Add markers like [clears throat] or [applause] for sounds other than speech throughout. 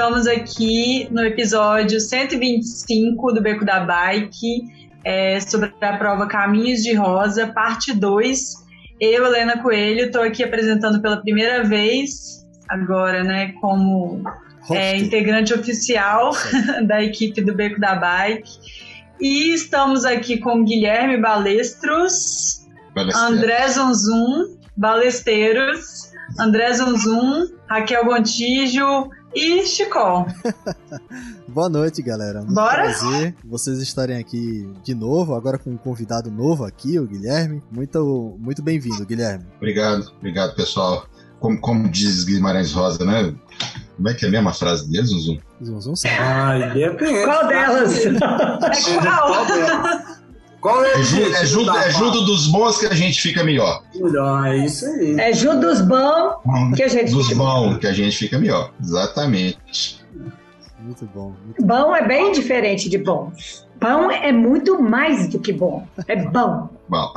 Estamos aqui no episódio 125 do Beco da Bike, é, sobre a prova Caminhos de Rosa, parte 2. Eu, Helena Coelho, estou aqui apresentando pela primeira vez, agora, né, como é, integrante oficial [laughs] da equipe do Beco da Bike. E estamos aqui com Guilherme Balestros, André Zonzum, Balesteiros, André Zunzum, Raquel Gontijo e Chicó. [laughs] Boa noite, galera. Muito Bora? prazer vocês estarem aqui de novo, agora com um convidado novo aqui, o Guilherme. Muito, muito bem-vindo, Guilherme. Obrigado, obrigado, pessoal. Como, como diz Guimarães Rosa, né? Como é que é a mesma frase dele, Zuzum? Zunzum [laughs] sabe. Ai, depende. [laughs] Qual delas? É qual? Qual é, É, ju- é junto, é junto dos bons que a gente fica melhor. Melhor, é isso aí. É junto dos bons que a gente Dos fica. bons que a gente fica melhor. Exatamente. Muito bom. Muito Bom é bem diferente de bom. Bom é muito mais do que bom. É bom. Bom,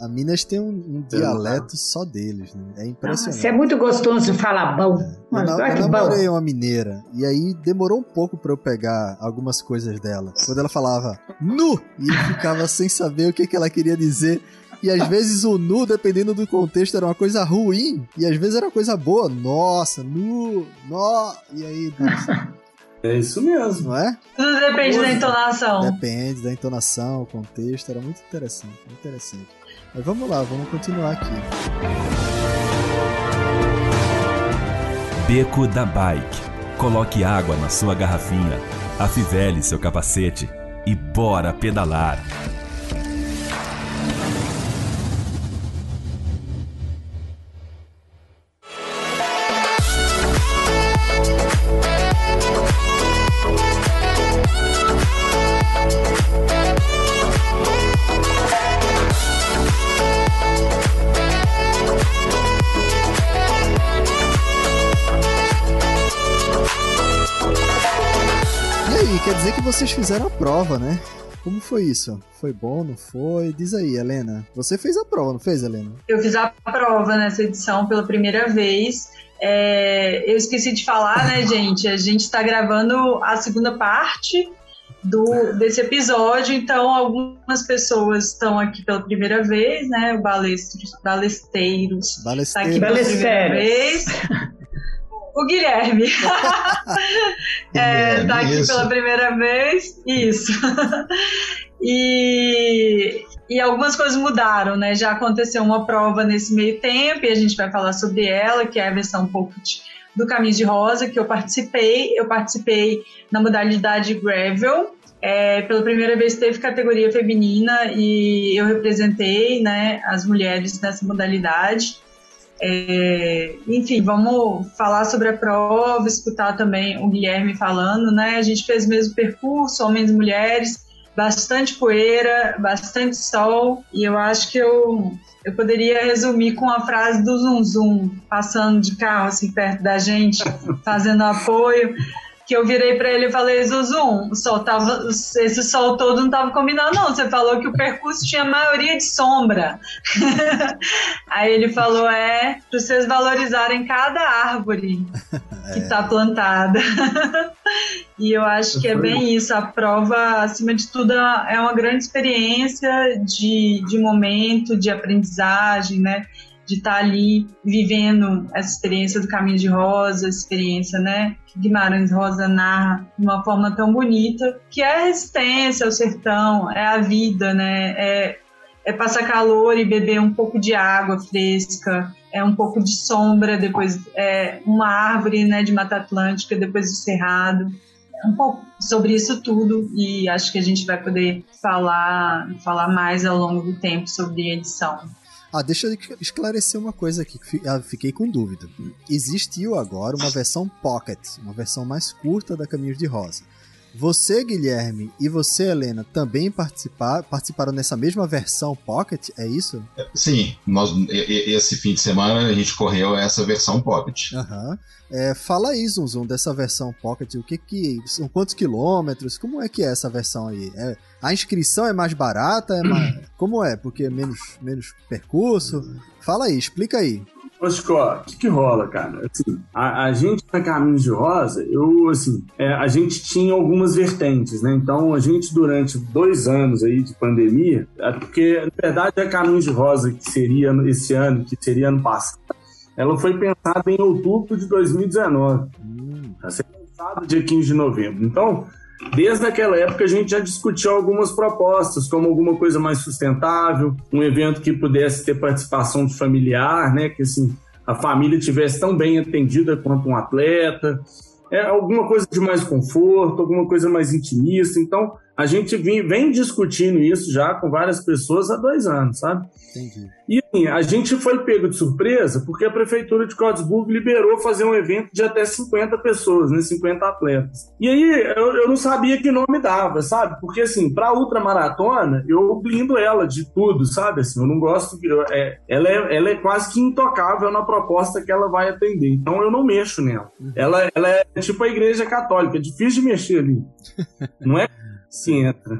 A Minas tem um, um dialeto só deles, né? É impressionante. Você é muito gostoso falar bom. Eu, Mano, na- olha eu que bom. namorei uma mineira e aí demorou um pouco pra eu pegar algumas coisas dela. Quando ela falava nu e eu ficava [laughs] sem saber o que, que ela queria dizer. E às vezes o nu, dependendo do contexto, era uma coisa ruim e às vezes era uma coisa boa. Nossa, nu, nó. E aí, nossa, É isso mesmo. não é? Tudo depende da entonação. Depende da entonação, o contexto, era muito interessante, muito interessante. Mas vamos lá, vamos continuar aqui. Beco da Bike. Coloque água na sua garrafinha, afivele seu capacete e bora pedalar. Vocês fizeram a prova, né? Como foi isso? Foi bom, não foi? Diz aí, Helena. Você fez a prova, não fez, Helena? Eu fiz a prova nessa edição pela primeira vez. É, eu esqueci de falar, né, [laughs] gente? A gente está gravando a segunda parte do, desse episódio, então algumas pessoas estão aqui pela primeira vez, né? O Balestros, Balesteiros está aqui pela primeira Balesteiros. vez. O Guilherme. [laughs] É, tá aqui Isso. pela primeira vez. Isso. e, e algumas coisas mudaram, né? Já aconteceu uma prova nesse meio tempo e a gente vai falar sobre ela, que é a versão Pocket do Caminho de Rosa, que eu participei. Eu participei na modalidade Gravel. É, pela primeira vez teve categoria feminina e eu representei né, as mulheres nessa modalidade. É, enfim, vamos falar sobre a prova, escutar também o Guilherme falando, né? A gente fez o mesmo percurso, homens e mulheres, bastante poeira, bastante sol, e eu acho que eu, eu poderia resumir com a frase do Zum Zum, passando de carro assim perto da gente, [laughs] fazendo apoio. Que eu virei pra ele e falei, Zuzum, o sol tava, esse sol todo não tava combinando, não. Você falou que o percurso tinha maioria de sombra. [laughs] Aí ele falou: é, pra vocês valorizarem cada árvore [laughs] que tá plantada. [laughs] e eu acho que é bem isso. A prova, acima de tudo, é uma grande experiência de, de momento, de aprendizagem, né? De estar ali vivendo essa experiência do Caminho de Rosa, experiência, né? Que Guimarães Rosa narra de uma forma tão bonita, que é a resistência, é o sertão, é a vida, né? É, é passar calor e beber um pouco de água fresca, é um pouco de sombra, depois é uma árvore né, de Mata Atlântica, depois do cerrado. É um pouco sobre isso tudo e acho que a gente vai poder falar, falar mais ao longo do tempo sobre edição. Ah, deixa eu esclarecer uma coisa aqui, que ah, fiquei com dúvida. Existiu agora uma versão Pocket, uma versão mais curta da Caminhos de Rosa. Você, Guilherme, e você, Helena, também participar, participaram nessa mesma versão Pocket, é isso? Sim, nós, esse fim de semana a gente correu essa versão Pocket. Aham. É, fala aí, Zum Zum, dessa versão Pocket, o que que... São quantos quilômetros? Como é que é essa versão aí? É- a inscrição é mais barata? É mais, como é? Porque é menos, menos percurso? Fala aí, explica aí. Ô, Chico, o que, rola, cara? Assim, a, a gente na Caminhos de Rosa, eu, assim, é, a gente tinha algumas vertentes, né? Então, a gente, durante dois anos aí de pandemia, é porque, na verdade, a Caminhos de Rosa, que seria esse ano, que seria ano passado, ela foi pensada em outubro de 2019. Hum, Está sendo lançada dia 15 de novembro. Então, desde aquela época a gente já discutiu algumas propostas, como alguma coisa mais sustentável, um evento que pudesse ter participação de familiar, né? Que assim, a família tivesse tão bem atendida quanto um atleta. É, alguma coisa de mais conforto, alguma coisa mais intimista. Então, a gente vem, vem discutindo isso já com várias pessoas há dois anos, sabe? entendi. E assim, a gente foi pego de surpresa porque a prefeitura de Codesburgo liberou fazer um evento de até 50 pessoas, né, 50 atletas. E aí eu, eu não sabia que nome dava, sabe? Porque assim, para ultramaratona, eu blindo ela de tudo, sabe? Assim, eu não gosto eu- é, ela é, ela é quase que intocável na proposta que ela vai atender. Então eu não mexo nela. Ela, ela é tipo a igreja católica, é difícil de mexer ali. [laughs] Não é? Se entra.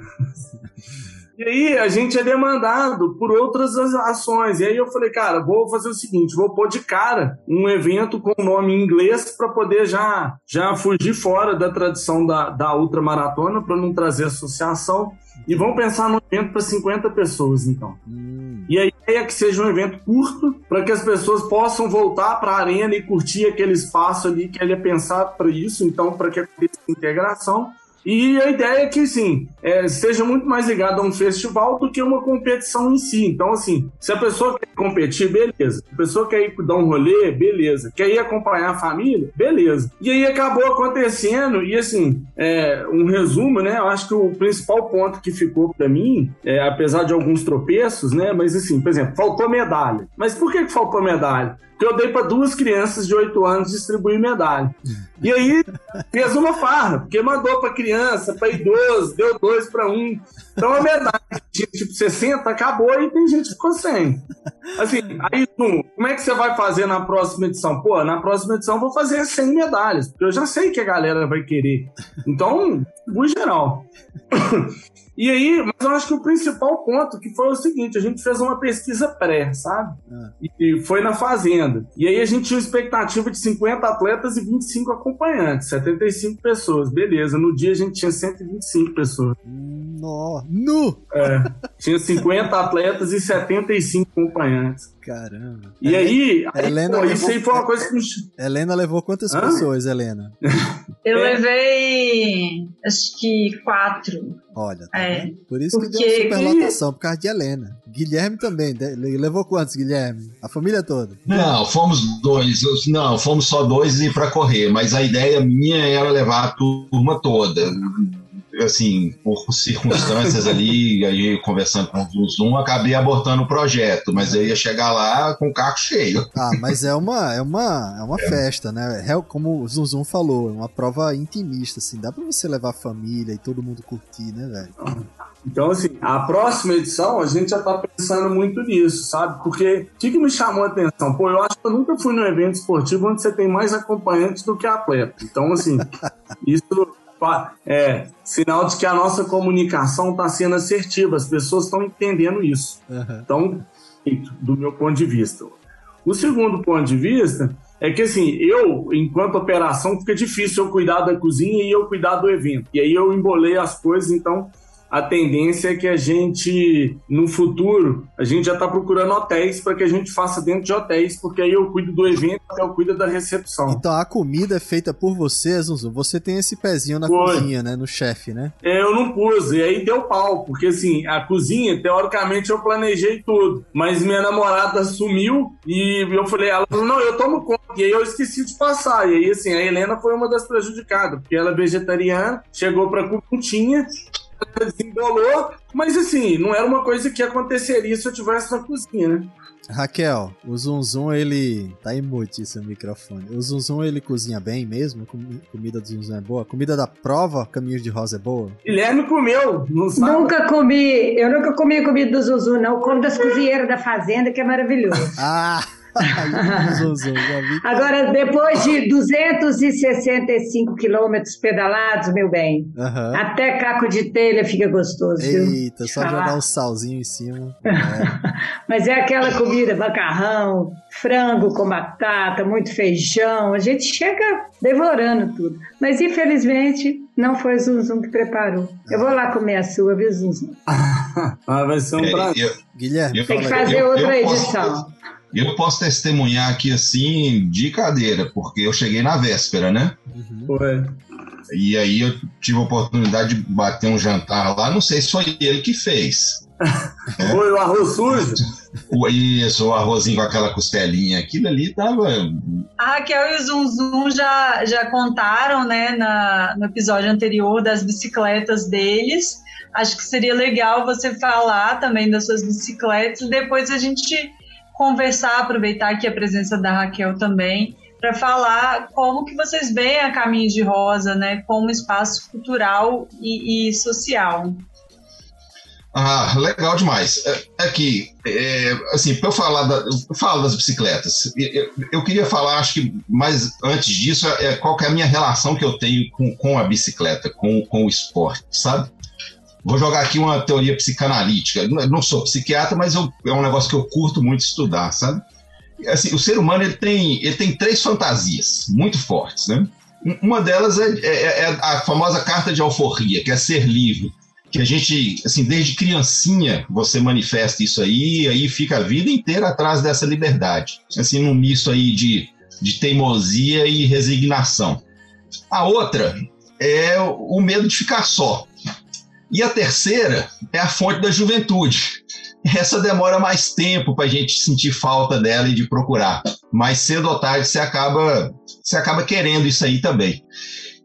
E aí a gente é demandado por outras as- ações. E aí eu falei, cara, vou fazer o seguinte, vou pôr de cara um evento com nome em inglês para poder já, já fugir fora da tradição da, da ultramaratona, para não trazer associação. E vamos pensar num evento para 50 pessoas, então. Hum, E a ideia é que seja um evento curto, para que as pessoas possam voltar para a arena e curtir aquele espaço ali que ele é pensado para isso, então, para que aconteça integração. E a ideia é que, sim, é, seja muito mais ligado a um festival do que uma competição em si. Então, assim, se a pessoa quer competir, beleza. Se a pessoa quer ir dar um rolê, beleza. Quer ir acompanhar a família, beleza. E aí acabou acontecendo, e assim, é, um resumo, né? Eu acho que o principal ponto que ficou para mim, é, apesar de alguns tropeços, né? Mas assim, por exemplo, faltou medalha. Mas por que, que faltou medalha? Porque eu dei para duas crianças de 8 anos distribuir medalha. E aí fez uma farra, porque mandou para criança, para idoso, deu dois para um. Então a medalha que tinha tipo 60 acabou e tem gente que ficou sem. Assim, aí como é que você vai fazer na próxima edição? Pô, na próxima edição eu vou fazer 100 medalhas, porque eu já sei que a galera vai querer. Então, no geral. [coughs] E aí, mas eu acho que o principal ponto que foi o seguinte: a gente fez uma pesquisa pré, sabe? Ah. E foi na Fazenda. E aí a gente tinha uma expectativa de 50 atletas e 25 acompanhantes, 75 pessoas. Beleza, no dia a gente tinha 125 pessoas. Nó, nu! É, tinha 50 atletas e 75 acompanhantes. Caramba. E aí, a aí Helena pô, levou- isso aí foi uma coisa que Helena levou quantas Hã? pessoas, Helena? Eu É. levei, acho que quatro. Olha, tá É? Por isso que porque- deu superlotação, por causa de Helena. Guilherme também. Levou quantos, Guilherme? A família toda. Não, fomos dois. Não, fomos só dois e para correr, mas a ideia minha era levar a turma toda. Assim, por circunstâncias ali, aí conversando com o Zoom, acabei abortando o projeto, mas eu ia chegar lá com o carro cheio. Ah, mas é uma, é uma, é uma festa, né? É, como o Zunzum falou, é uma prova intimista, assim. Dá pra você levar a família e todo mundo curtir, né, velho? Então, assim, a próxima edição a gente já tá pensando muito nisso, sabe? Porque o que, que me chamou a atenção? Pô, eu acho que eu nunca fui num evento esportivo onde você tem mais acompanhantes do que atleta. Então, assim, [laughs] isso é sinal de que a nossa comunicação está sendo assertiva, as pessoas estão entendendo isso. Então, do meu ponto de vista. O segundo ponto de vista é que, assim, eu, enquanto operação, fica difícil eu cuidar da cozinha e eu cuidar do evento. E aí eu embolei as coisas, então a tendência é que a gente, no futuro, a gente já está procurando hotéis para que a gente faça dentro de hotéis, porque aí eu cuido do evento, eu cuido da recepção. Então a comida é feita por você, Zunzun. Você tem esse pezinho na Foi. cozinha, né? No chefe, né? É, eu não pus, e aí deu pau, porque assim, a cozinha, teoricamente, eu planejei tudo, mas minha namorada sumiu e eu falei, ela falou, não, eu tomo conta, e aí eu esqueci de passar, e aí assim, a Helena foi uma das prejudicadas, porque ela é vegetariana, chegou pra cupuntinha, desembolou, mas assim, não era uma coisa que aconteceria se eu tivesse na cozinha, né? Raquel, o Zunzun, ele. Tá emute seu microfone. O Zunzun, ele cozinha bem mesmo? Comi- comida do Zunzun é boa? Comida da prova, Caminhos de Rosa é boa? Guilherme comeu, não sabe? Nunca comi, eu nunca comi comida do Zuzu, não. Eu como das cozinheiras da fazenda, que é maravilhoso. Ah! [laughs] Agora, depois de 265 quilômetros pedalados, meu bem, Aham. até caco de telha fica gostoso, viu? Eita, só Ah. jogar um salzinho em cima. [laughs] Mas é aquela comida, macarrão, frango com batata, muito feijão. A gente chega devorando tudo. Mas infelizmente não foi o Zunzum que preparou. Eu vou lá comer a sua, viu, Zunzum? Ah, [laughs] vai ser um É, prazer. eu, Guilherme, Eu- Tem que fazer eu- outra eu posso- edição. Eu posso testemunhar aqui assim de cadeira, porque eu cheguei na véspera, né? Uhum. Foi. E aí eu tive a oportunidade de bater um jantar lá, não sei se foi ele que fez. [laughs] Foi o arroz sujo? O, isso, o arrozinho com aquela costelinha, aquilo ali tava. A Raquel e o Zum Zum já, já contaram, né, na, no episódio anterior das bicicletas deles. Acho que seria legal você falar também das suas bicicletas e depois a gente conversar, aproveitar aqui a presença da Raquel também, para falar como que vocês veem a Caminho de Rosa, né, como espaço cultural e, e social. Ah, legal demais. É, Aqui, é, assim, para eu falar da, eu falo das bicicletas, eu, eu queria falar, acho que mais antes disso, é qual é a minha relação que eu tenho com, com a bicicleta, com, com o esporte, sabe? Vou jogar aqui uma teoria psicanalítica. Não, sou psiquiatra, mas eu- é um negócio que eu curto muito estudar, sabe? Assim, o ser humano ele tem, ele tem três fantasias muito fortes, né? Um- Uma delas é, é- é a famosa carta de alforria, que é ser livre que a gente, assim, desde criancinha você manifesta isso aí, aí fica a vida inteira atrás dessa liberdade. Assim, num misto aí de, de teimosia e resignação. A outra é o medo de ficar só. E a terceira é a fonte da juventude. Essa demora mais tempo para a gente sentir falta dela e de procurar. Mais cedo ou tarde você acaba, você acaba querendo isso aí também.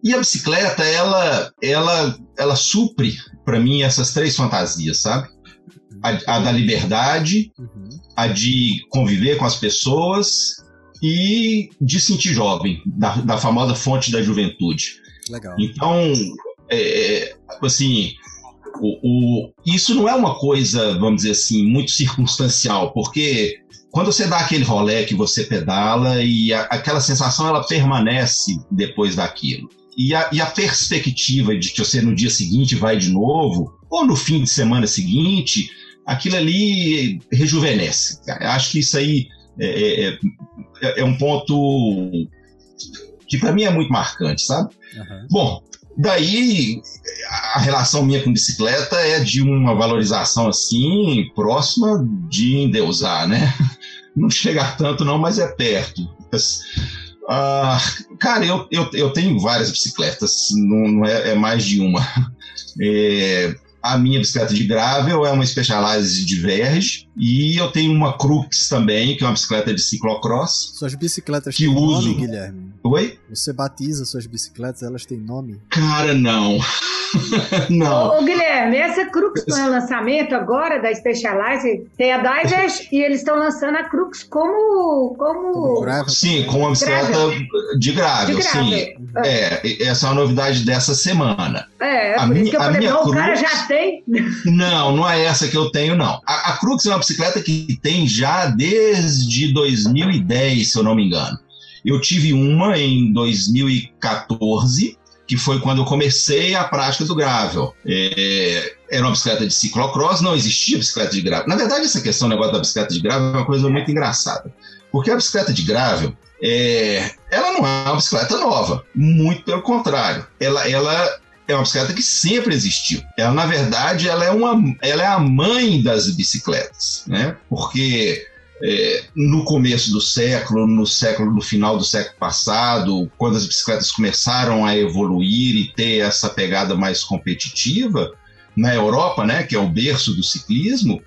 E a bicicleta, ela, ela, ela supre para mim essas três fantasias, sabe? A, a da liberdade, Uhum. a de conviver com as pessoas e de sentir jovem, da, da famosa fonte da juventude. Legal. Então, é, assim, o, o- isso não é uma coisa, vamos dizer assim, muito circunstancial, porque quando você dá aquele rolê que você pedala e a- aquela sensação ela permanece depois daquilo. E a, e a perspectiva de que você no dia seguinte vai de novo, ou no fim de semana seguinte, aquilo ali rejuvenesce. Acho que isso aí é, é- é- é um ponto que para mim é muito marcante, sabe? Aham. Bom, daí a relação minha com bicicleta é de uma valorização assim, próxima de endeusar, né? [laughs] Não chega tanto não, mas é perto. Ah, cara, eu, eu, eu tenho várias bicicletas, não, não é, é mais de uma. [laughs] É, a minha bicicleta de gravel é uma Specialized de Verge e eu tenho uma Crux também, que é uma bicicleta de ciclocross. Suas bicicletas Que têm uso. nome, Guilherme? Oi? Você batiza suas bicicletas, elas têm nome? Cara, não. [laughs] não. Ô, Guilherme, essa Crux não é o lançamento agora da Specialized? Tem a Divers e eles estão lançando a Crux como. Como como... gravel? Sim, com uma bicicleta de gravel, De gravel. sim. É, e- essa é uma novidade dessa semana. É, é A por isso minha- que eu a falei, minha não, o cara já tem. [laughs] Não, não é essa que eu tenho, não. A, a Crux é uma bicicleta que tem já desde 2010, se eu não me engano. Eu tive uma em 2014, que foi quando eu comecei a prática do gravel. É, era uma bicicleta de ciclocross, não existia bicicleta de gravel. Na verdade, essa questão do negócio da bicicleta de gravel é uma coisa muito engraçada. Porque a bicicleta de gravel, é, ela não é uma bicicleta nova. Muito pelo contrário. Ela, ela, é uma bicicleta que sempre existiu. Ela, na verdade, ela é, uma, ela é a mãe das bicicletas, né? Porque é, no começo do século, no século, no final do século passado, quando as bicicletas começaram a evoluir e ter essa pegada mais competitiva, na Europa, né, que é o berço do ciclismo,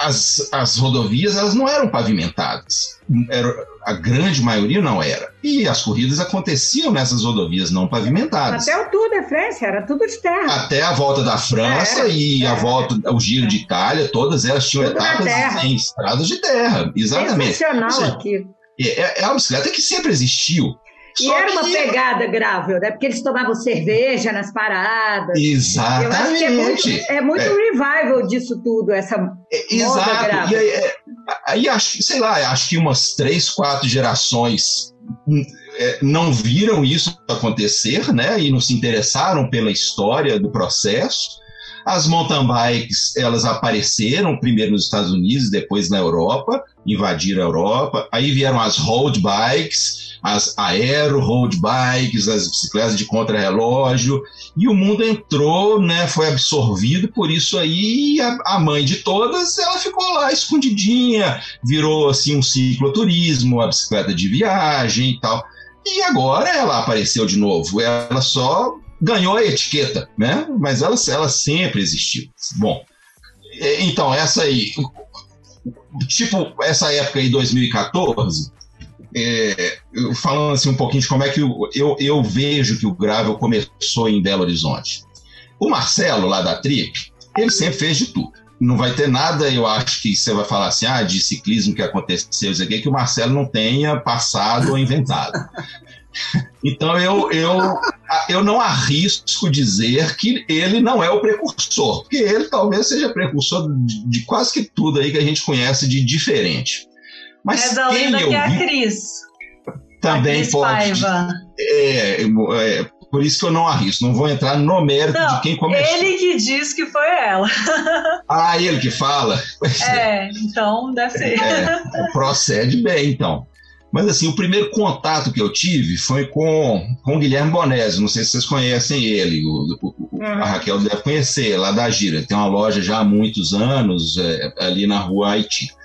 as, as rodovias elas não eram pavimentadas. Era, a grande maioria não era. E as corridas aconteciam nessas rodovias não pavimentadas. Até o Tour de France era tudo de terra. Até a volta da França era, e era. a volta, o Giro de Itália, todas elas tinham tudo etapas em estradas de terra. Exatamente. Seja, aqui. É, é uma bicicleta que sempre existiu. E Só era uma que... pegada grável, né? Porque eles tomavam cerveja nas paradas. Exatamente. é muito, é muito é. revival disso tudo, essa é, Exato. E aí, é, aí, acho, sei lá, acho que umas três, quatro gerações hum, é, não viram isso acontecer, né? E não se interessaram pela história do processo. As mountain bikes, elas apareceram primeiro nos Estados Unidos, depois na Europa, invadiram a Europa. Aí vieram as road bikes, as aero road bikes, as bicicletas de contrarrelógio, e o mundo entrou, né, foi absorvido por isso aí, a, a, mãe de todas, ela ficou lá escondidinha, virou assim um cicloturismo, a bicicleta de viagem e tal. E agora ela apareceu de novo, ela só ganhou a etiqueta, né? Mas ela, ela sempre existiu. Bom, então essa aí, tipo essa época aí 2014, é, falando assim um pouquinho de como é que eu, eu, eu, vejo que o Gravel começou em Belo Horizonte. O Marcelo, lá da Trip, ele sempre fez de tudo. Não vai ter nada, eu acho que você vai falar assim, ah, de ciclismo que aconteceu, aqui, que o Marcelo não tenha passado ou inventado. [laughs] Então eu, eu, eu não arrisco dizer que ele não é o precursor, porque ele talvez seja precursor de, de quase que tudo aí que a gente conhece de diferente. Mas é da lenda que é a Cris. Também a Cris pode. Paiva. É, é, por isso que eu não arrisco, não vou entrar no mérito não, de quem começou. Ele que diz que foi ela. [laughs] Ah, ele que fala? É, é, então deve ser. É, procede bem, então. Mas assim, o primeiro contato que eu tive foi com, com o Guilherme Bonésio. Não sei se vocês conhecem ele. O, o, a Raquel deve conhecer, lá da Gira. Tem uma loja já há muitos anos, é, ali na rua Haiti.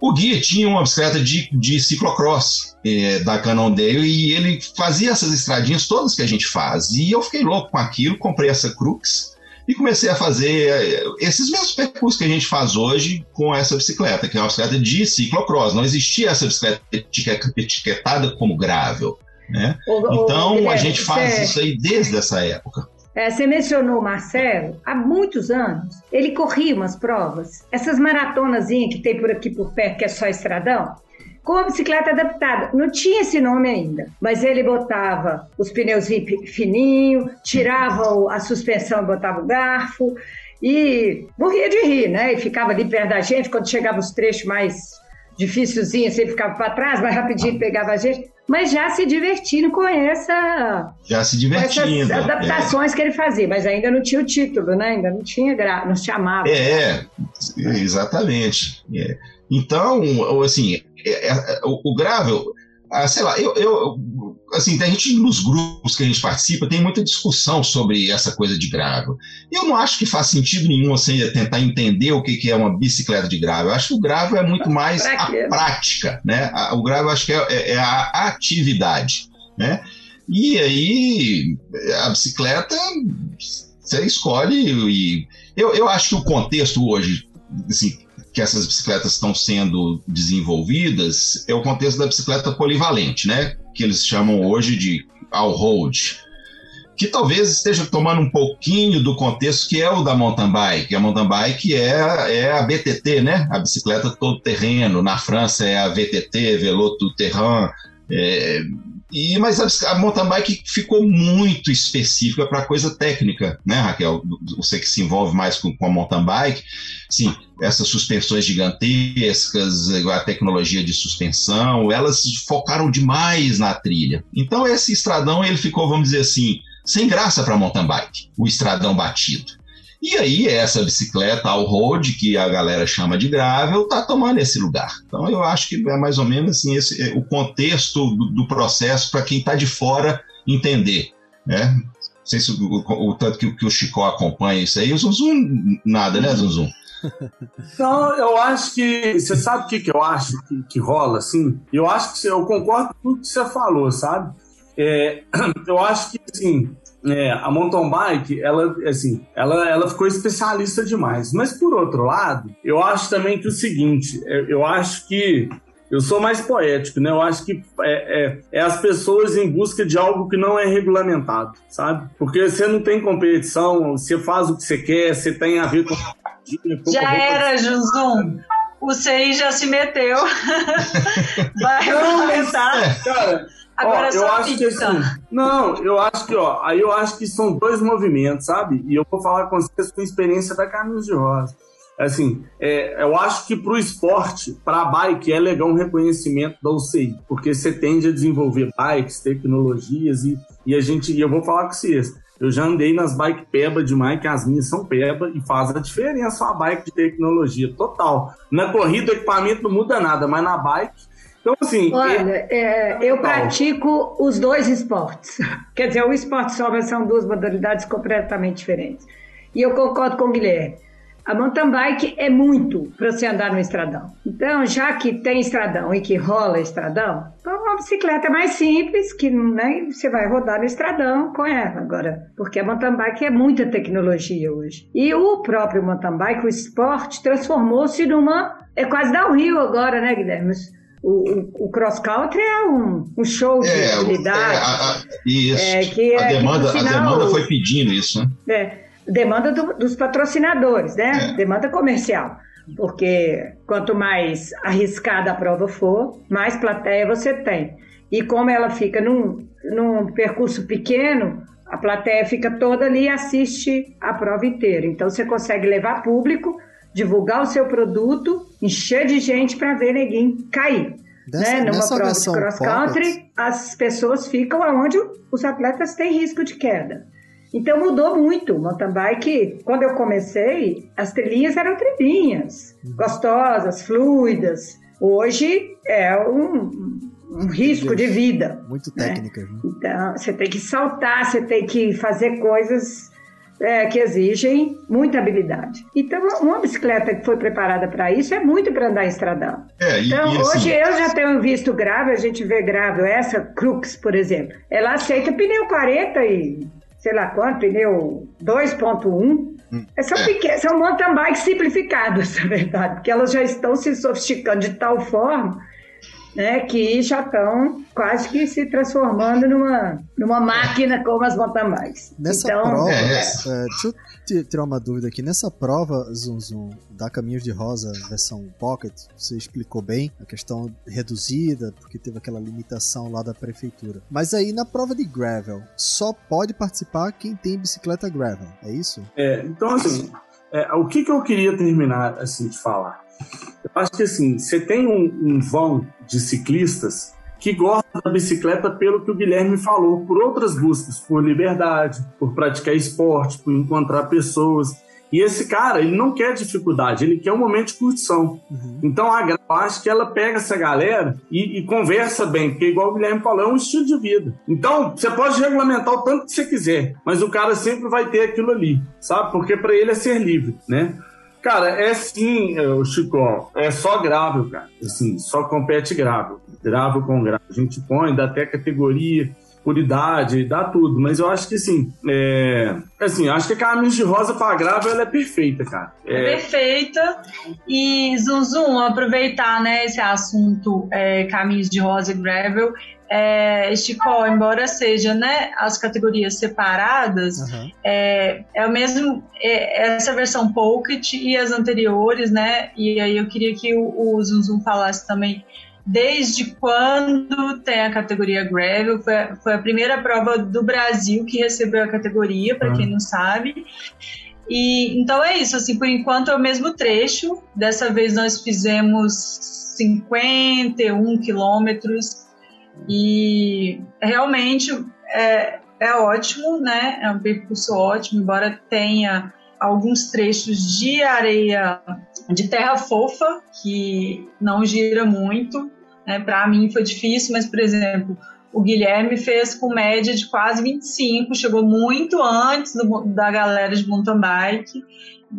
O Gui tinha uma bicicleta de, de ciclocross é, da Cannondale e ele fazia essas estradinhas todas que a gente faz. E eu fiquei louco com aquilo, comprei essa Crux e comecei a fazer é, esses mesmos percursos que a gente faz hoje com essa bicicleta, que é uma bicicleta de ciclocross. Não existia essa bicicleta etiquetada como gravel. Né? Então a gente faz isso aí desde essa época. É, você mencionou o Marcelo, há muitos anos, ele corria umas provas, essas maratonas que tem por aqui por perto, que é só estradão, com a bicicleta adaptada. Não tinha esse nome ainda, mas ele botava os pneus fininho, tirava a suspensão e botava o garfo e morria de rir, né? E ficava ali perto da gente quando chegava os trechos mais difícilzinhos, ele ficava para trás, mas rapidinho pegava a gente mas já se divertindo com essa. Já se divertindo. essas adaptações é. que ele fazia, mas ainda não tinha o título, né? Ainda não tinha gra... não se chamava. É, exatamente. É. Então, assim, é, é, o, o Gravel, ah, sei lá, eu, eu assim, a gente nos grupos que a gente participa tem muita discussão sobre essa coisa de gravel. Eu não acho que faz sentido nenhum assim tentar entender o que, que é uma bicicleta de gravel. Eu acho que o gravel é muito mais a prática, né? O gravel acho que é, é, é a atividade, né? E aí a bicicleta você escolhe e eu, eu acho que o contexto hoje, assim, que essas bicicletas estão sendo desenvolvidas é o contexto da bicicleta polivalente, né? Que eles chamam hoje de all-road, que talvez esteja tomando um pouquinho do contexto que é o da mountain bike. A mountain bike é, é a BTT, né? A bicicleta todo terreno. Na França é a VTT, Veloto Terrain. É, e, mas a, a mountain bike ficou muito específica para coisa técnica, né, Raquel? Você que se envolve mais com, com a mountain bike, sim, essas suspensões gigantescas, a tecnologia de suspensão, elas focaram demais na trilha. Então esse estradão ele ficou, vamos dizer assim, sem graça para mountain bike, o estradão batido. E aí, essa bicicleta ao road, que a galera chama de gravel, está tomando esse lugar. Então, eu acho que é mais ou menos assim esse, é, o contexto do, do processo para quem está de fora entender. Né? sei se o, o, o tanto que, que, o Chico acompanha isso aí. O Zunzum, nada, né, Zunzum? Não, eu acho que. Você sabe o que, que eu acho que, que rola, assim? Eu acho que eu concordo com tudo que você falou, sabe? É, [clears throat] eu acho que, assim, é, a mountain bike, ela, assim, ela, ela ficou especialista demais. Mas, por outro lado, eu acho também que o seguinte, eu, eu acho que eu sou mais poético, né? Eu acho que é, é, é, as pessoas em busca de algo que não é regulamentado, sabe? Porque você não tem competição, você faz o que você quer, você tem a ver com. Já era, Junzum. O CI já se meteu. [laughs] Vai regulamentar. Cara, Agora ó, eu acho que assim, não, eu acho que ó, aí eu acho que são dois movimentos, sabe? E eu vou falar com vocês com experiência da Caminhos de Rosa. Assim, é, eu acho que para o esporte, para a bike, é legal um reconhecimento da UCI, porque você tende a desenvolver bikes, tecnologias e, e a gente, e eu vou falar com vocês, eu já andei nas bike peba demais, que as minhas são peba, e faz a diferença uma bike de tecnologia total. Na corrida o equipamento não muda nada, mas na bike então, assim. Olha, é, eu pratico os dois esportes. [laughs] Quer dizer, o esporte só são duas modalidades completamente diferentes. E eu concordo com o Guilherme. A mountain bike é muito para você andar no estradão. Então, já que tem estradão e que rola estradão, então uma bicicleta é mais simples, que né, você vai rodar no estradão com ela agora. Porque a mountain bike é muita tecnologia hoje. E o próprio mountain bike, o esporte, transformou-se numa. É quase downhill agora, né, Guilherme? O, o, cross country é um, um show de é, habilidade. É, a, isso. É, que a, é, demanda, que, a demanda foi pedindo isso, né? É, demanda do, dos patrocinadores, né? É. Demanda comercial. Porque quanto mais arriscada a prova for, mais plateia você tem. E como ela fica num, num percurso pequeno, a plateia fica toda ali e assiste a prova inteira. Então você consegue levar público divulgar o seu produto, encher de gente para ver ninguém cair. Dessa, né? Numa prova de cross country, as pessoas ficam aonde os atletas têm risco de queda. Então mudou muito. O mountain bike, quando eu comecei, as trilhinhas eram trilhinhas, uhum. gostosas, fluidas. Hoje é um, um risco de vida. Muito técnica. Né? Então, você tem que saltar, você tem que fazer coisas é, que exigem muita habilidade. Então, uma bicicleta que foi preparada para isso é muito para andar em estradão. É, e, então, e assim... hoje eu já tenho visto grave, a gente vê grave, essa Crux, por exemplo, ela aceita pneu 40 e sei lá quanto, pneu 2.1. Hum, são, é. pequenas, são mountain bikes simplificadas, [laughs] na verdade, porque elas já estão se sofisticando de tal forma né, que já estão quase que se transformando numa, numa máquina como as mountain bikes. Nessa então, prova, é, é. é deixa eu tirar uma dúvida aqui. Nessa prova, Zum Zum, da Caminhos de Rosa versão Pocket, você explicou bem a questão reduzida, porque teve aquela limitação lá da prefeitura. Mas aí na prova de gravel, só pode participar quem tem bicicleta gravel, é isso? É, então assim, é, o que, que eu queria terminar assim de falar? Eu acho que assim, você tem um, um vão de ciclistas que gostam da bicicleta pelo que o Guilherme falou, por outras buscas, por liberdade, por praticar esporte, por encontrar pessoas. E esse cara, ele não quer dificuldade, ele quer um momento de curtição. Uhum. Então a eu acho que ela pega essa galera e, e, conversa bem, porque igual o Guilherme falou, é um estilo de vida. Então, você pode regulamentar o tanto que você quiser, mas o cara sempre vai ter aquilo ali, sabe? Porque para ele é ser livre, né? Cara, é sim, o Chico, é só grave, cara. Assim, só compete grave. Grave com grave. A gente põe, dá até categoria, por idade, dá tudo. Mas eu acho que assim, é... assim, acho que a Caminhos de Rosa para grave ela é perfeita, cara. É... é perfeita. E Zum Zum, aproveitar né, esse assunto é, Caminhos de Rosa e Gravel é, Chico, embora seja né, as categorias separadas, uhum. é, é o mesmo é, essa versão Pocket e as anteriores, né? E aí eu queria que o, o Zum Zum falasse também desde quando tem a categoria Gravel. Foi, foi a primeira prova do Brasil que recebeu a categoria, para quem não sabe. E então é isso, assim, por enquanto é o mesmo trecho. Dessa vez nós fizemos 51 quilômetros e realmente é, é ótimo, né? É um percurso ótimo, embora tenha alguns trechos de areia de terra fofa que não gira muito. Né? Para mim foi difícil, mas por exemplo, o Guilherme fez com média de quase 25, chegou muito antes do, da galera de mountain bike.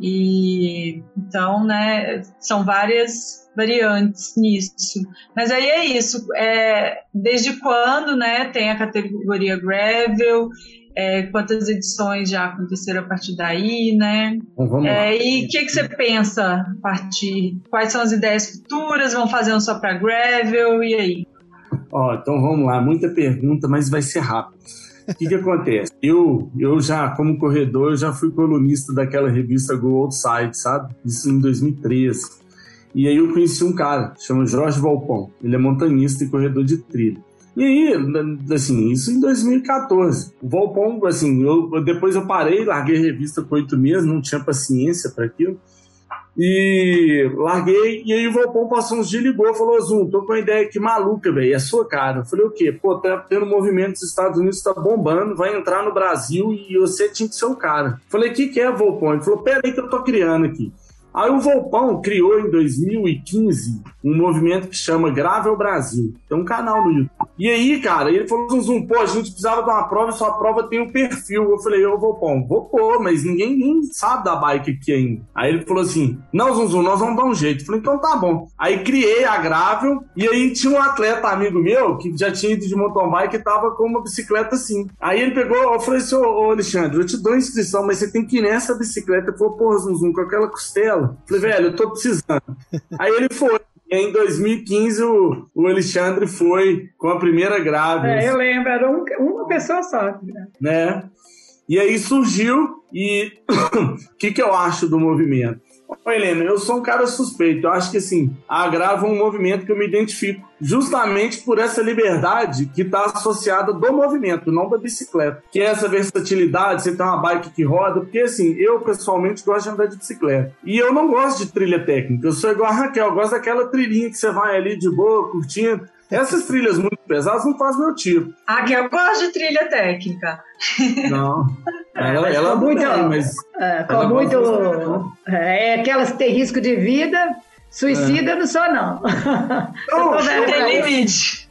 E então, né, são várias variantes nisso. Mas aí é isso. É, desde quando, né, tem a categoria gravel? É, quantas edições já aconteceram a partir daí, né? Então, é, e o que, que você pensa a partir? Quais são as ideias futuras? Vão fazer um só para gravel? E aí? Ó, então vamos lá, muita pergunta, mas vai ser rápido. O que, que acontece? Eu, eu já, como corredor, eu já fui colunista daquela revista Go Outside, sabe? Isso em 2013. E aí eu conheci um cara, chama Jorge Valpão. Ele é montanhista e corredor de trilha. E aí, assim, isso em 2014. O Valpão, assim, eu, depois eu parei, larguei revista por oito meses, não tinha paciência para aquilo. E larguei, e aí o Valpão passou uns dias ligou, falou, Zum, tô com uma ideia aqui maluca, velho, é sua cara. Eu falei, o quê? Pô, tá tendo movimento dos Estados Unidos, tá bombando, vai entrar no Brasil e você tinha que ser o cara. Eu falei, o que que é, Valpão? Ele falou, pera aí que eu tô criando aqui. Aí o Volpão criou em 2015 um movimento que chama Gravel Brasil. Tem um canal no YouTube. E aí, cara, ele falou zum, zum, pô, a gente precisava de uma prova, sua prova tem um perfil. Eu falei, ô Volpão, vou pôr, mas ninguém sabe da bike aqui ainda. Aí ele falou assim, não, zum, zum, nós vamos dar um jeito. Eu falei, então tá bom. Aí criei a Gravel e aí tinha um atleta amigo meu que já tinha ido de mountain bike e tava com uma bicicleta assim. Aí ele pegou, eu falei assim, ô, Alexandre, eu te dou inscrição, mas você tem que ir nessa bicicleta. Ele falou, pô, zum, zum, com aquela costela. Falei, velho, eu tô precisando. Aí ele foi. E em 2015, o, o Alexandre foi com a primeira grávida. É, eu lembro, era um, uma pessoa só. Né? E aí surgiu, e [coughs] o que, que eu acho do movimento? Ô, Helena, eu sou um cara suspeito. Eu acho que assim, Agrava um movimento que eu me identifico justamente por essa liberdade que está associada do movimento, não da bicicleta. Que é essa versatilidade, você tem uma bike que roda, porque assim, eu pessoalmente gosto de andar de bicicleta. E eu não gosto de trilha técnica, eu sou igual a Raquel, eu gosto daquela trilhinha que você vai ali de boa, curtindo. Essas trilhas muito pesadas não fazem meu tipo. Ah, que eu gosto de trilha técnica. Não. [laughs] Ela, Mas ela com muito, tem, mas é, com muito gosta de- é, aquelas que têm risco de vida, suicida não sou não. [laughs] Não, Tem limite.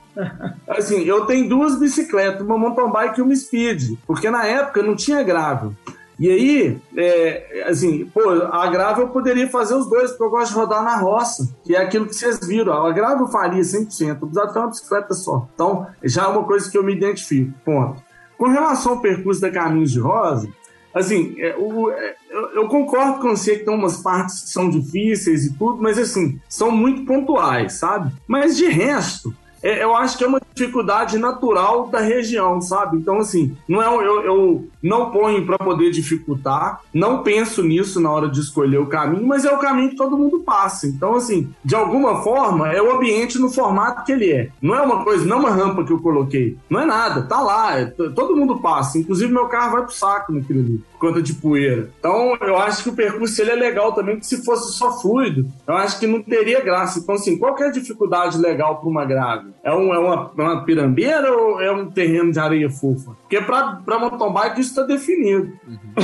Assim, eu tenho duas bicicletas, uma mountain bike e uma speed, porque na época não tinha gravel. E aí, é, assim, pô, a gravel eu poderia fazer os dois, porque eu gosto de rodar na roça, que é aquilo que vocês viram. A gravel eu faria 100%, eu precisava ter uma bicicleta só. Então, já é uma coisa que eu me identifico, ponto. Com relação ao percurso da Caminhos de Rosa, assim, é, é, eu, concordo com você que tem umas partes que são difíceis e tudo, mas assim, são muito pontuais, sabe? Mas de resto, eu acho que é uma dificuldade natural da região, sabe? Então, assim, não é, eu, eu não ponho para poder dificultar, não penso nisso na hora de escolher o caminho, mas é o caminho que todo mundo passa. Então, assim, de alguma forma, é o ambiente no formato que ele é. Não é uma coisa, não é uma rampa que eu coloquei. Não é nada, tá lá, é- todo mundo passa. Inclusive, meu carro vai pro saco naquilo ali, conta de poeira. Então, eu acho que o percurso ele é legal também, porque se fosse só fluido, eu acho que não teria graça. Então, assim, qual que é a dificuldade legal para uma grave? É, um, é uma, uma pirambeira ou é um terreno de areia fofa? Porque para mountain bike isso está definido.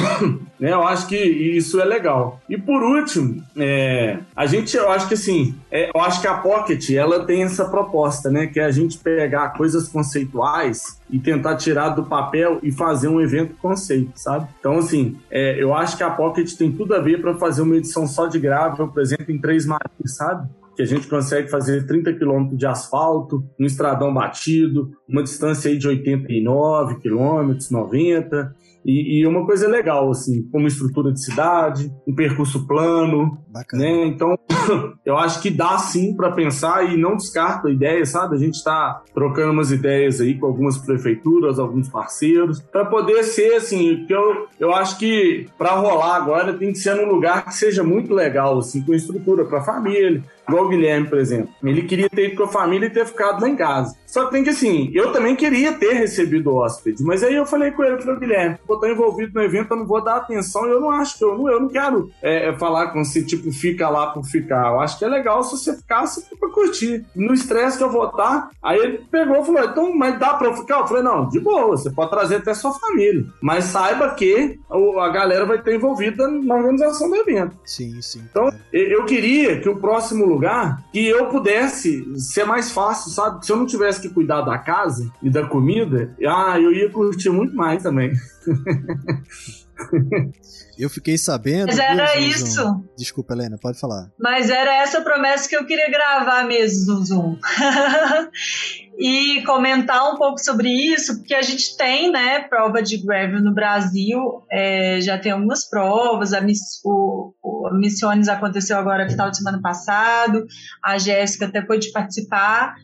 [coughs] né? Eu acho que isso é legal. E por último, é, a gente, eu acho que assim, é, eu acho que a Pocket ela tem essa proposta, né? Que é a gente pegar coisas conceituais e tentar tirar do papel e fazer um evento conceito, sabe? Então, assim, é, eu acho que a Pocket tem tudo a ver para fazer uma edição só de gravel, por exemplo, em três marcas, sabe? que a gente consegue fazer 30 quilômetros de asfalto, um estradão batido, uma distância aí de 89 quilômetros, 90, e, e uma coisa legal, assim, com uma estrutura de cidade, um percurso plano, Bacana. né? Então, [coughs] eu acho que dá sim para pensar e não descarto a ideia, sabe? A gente está trocando umas ideias aí com algumas prefeituras, alguns parceiros, para poder ser assim, que eu, eu acho que para rolar agora tem que ser num lugar que seja muito legal, assim, com estrutura para família. Igual o Guilherme, por exemplo. Ele queria ter ido com a família e ter ficado lá em casa. Só que tem que assim, eu também queria ter recebido o hóspede, mas aí eu falei com ele, falei, Guilherme, vou estar envolvido no evento, eu não vou dar atenção. Eu não acho que eu não, eu não quero é, é falar com você, tipo, fica lá por ficar. Eu acho que é legal se você ficar, você fica pra curtir. No estresse que eu vou estar, aí ele pegou e falou: então, mas dá pra eu ficar? Eu falei: não, de boa, você pode trazer até sua família. Mas saiba que a galera vai estar envolvida na organização do evento. Sim, sim. Então, eu queria que o próximo lugar, que eu pudesse ser mais fácil, sabe? Se eu não tivesse que cuidar da casa e da comida, ah, eu ia curtir muito mais também. [laughs] [laughs] Eu fiquei sabendo. Mas era isso. Desculpa, Helena, pode falar. Mas era essa promessa que eu queria gravar mesmo no Zoom. [laughs] e comentar um pouco sobre isso, porque a gente tem, né, prova de gravel no Brasil, é, já tem algumas provas, a, miss, o, o a Missiones aconteceu agora final de semana passado, a Jéssica até pôde participar,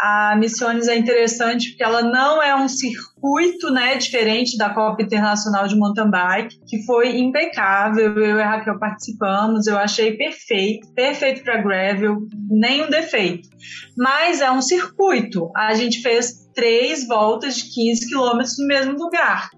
a Missiones é interessante porque ela não é um circuito, né, diferente da Copa Internacional de Mountain Bike, que foi impecável. Eu e a Raquel participamos, eu achei perfeito, perfeito para gravel, nenhum defeito. Mas é um circuito. A gente fez três voltas de 15 quilômetros no mesmo lugar.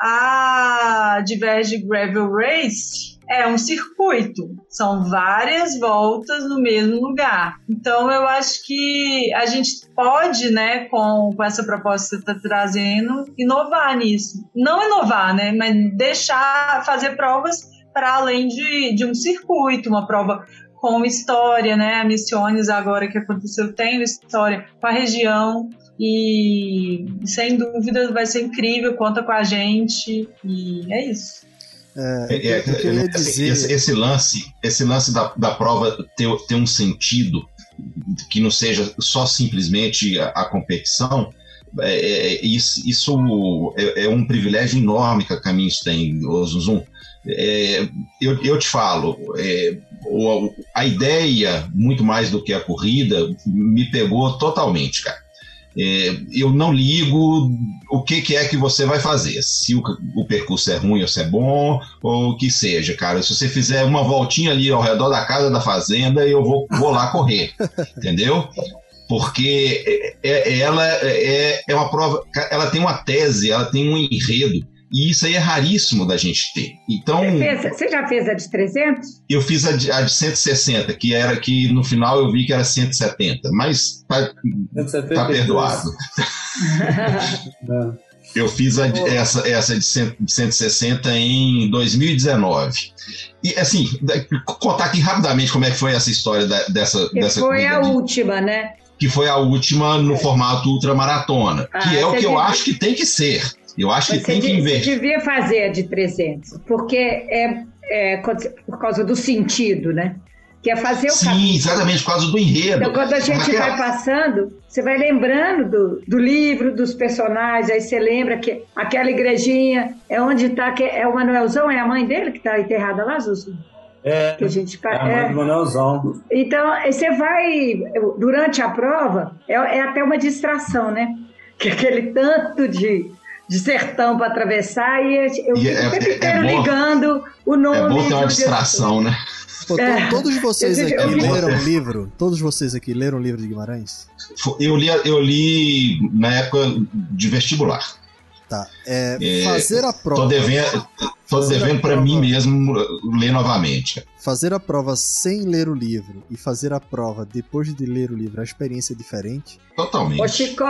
A Diverge Gravel Race é um circuito, são várias voltas no mesmo lugar. Então eu acho que a gente pode, né, com, com essa proposta que você está trazendo, inovar nisso. Não inovar, né, mas deixar fazer provas para além de, de um circuito, uma prova com história, né? A Missiones agora que aconteceu tem história com a região e sem dúvida vai ser incrível, conta com a gente e é isso. É, é, é, é assim, esse, esse, lance, esse lance da, da prova ter, ter um sentido que não seja só simplesmente a, a competição, é, é, isso, isso é, é, um privilégio enorme que a Caminhos tem, Zuzum. eu, eu te falo, a ideia, muito mais do que a corrida, me pegou totalmente, cara. É, eu não ligo o que, que, é que você vai fazer, se o, o, percurso é ruim ou se é bom, ou o que seja, cara. Se você fizer uma voltinha ali ao redor da casa da fazenda, eu vou, vou lá correr, [laughs] entendeu? Porque é, é, ela é, é uma prova, ela tem uma tese, ela tem um enredo e isso aí é raríssimo da gente ter. Então. Você, fez, você já fez a de 300? Eu fiz a de, a de 160, que era que no final eu vi que era 170, mas tá, tá perdoado. [laughs] eu fiz a, essa, essa de 160 em 2019. E assim, contar aqui rapidamente como é que foi essa história da, dessa, que dessa Foi a última, né? Que foi a última no é. formato ultramaratona, ah, que é o que eu acho que tem que ser. Eu acho que tem que investir. Você devia fazer a de 300, porque é, é por causa do sentido, né? Que é fazer o Sim, caminho. exatamente, por causa do enredo. Então, quando a gente vai passando, você vai lembrando do, do livro, dos personagens, aí você lembra que aquela igrejinha é onde está, é o Manuelzão, é a mãe dele que está enterrada lá, Zuzu? É, que a gente, é a mãe é, do Manuelzão. Então, você vai, durante a prova, é, é até uma distração, né? [laughs] Que aquele tanto de de sertão para atravessar e eu e é, é, é bom, ligando o nome. É bom ter uma distração, né? Pô, é. Todos vocês aqui leram um livro? Todos vocês aqui leram o livro de Guimarães? Eu li, eu li na época de vestibular. Tá. É, é, fazer a prova. Tô devendo, tô devendo para mim mesmo ler novamente. Fazer a prova sem ler o livro e fazer a prova depois de ler o livro, a experiência é diferente? Totalmente. Ô Chico,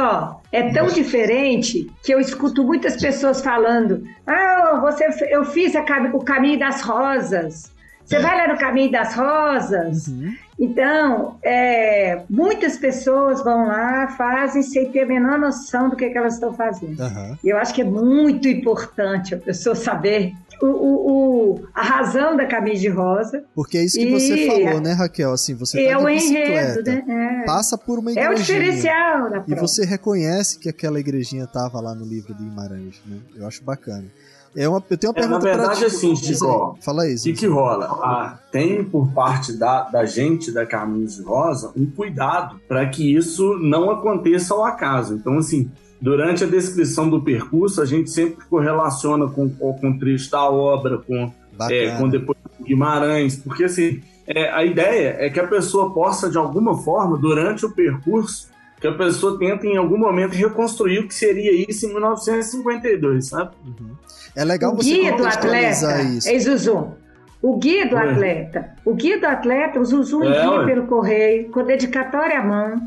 é tão Nossa. diferente que eu escuto muitas pessoas falando: Ah, você, eu fiz a, o caminho das rosas. Você é. vai lá no caminho das rosas. Uhum. Então, é, muitas pessoas vão lá, fazem sem ter a menor noção do que, é que elas estão fazendo. Uhum. E eu acho que é muito importante a pessoa saber o, o, o, a razão da camisa de rosa. Porque é isso que e, você falou, né, Raquel? Assim, você tá é o enredo, né? É. Passa por uma igrejinha. É o diferencial da prova. E você reconhece que aquela igrejinha estava lá no livro de Guimarães, né? Eu acho bacana. É uma, eu tenho uma pergunta é, Na verdade, assim, Chico, fala aí. O que, que rola? Ah, tem por parte da, da gente da Caminhos de Rosa um cuidado para que isso não aconteça ao acaso. Então, assim, durante a descrição do percurso, a gente sempre correlaciona com, com o trecho da obra, com, é, com depois Guimarães, porque assim, é, a ideia é que a pessoa possa, de alguma forma, durante o percurso, que a pessoa tenta em algum momento reconstruir o que seria isso em 1952, sabe? Uhum. É legal o você guia do atleta, isso. Ei, Zuzu, o guia do Oi. atleta, o guia do atleta, o Zuzu É, envia ué. pelo correio, com dedicatória à mão,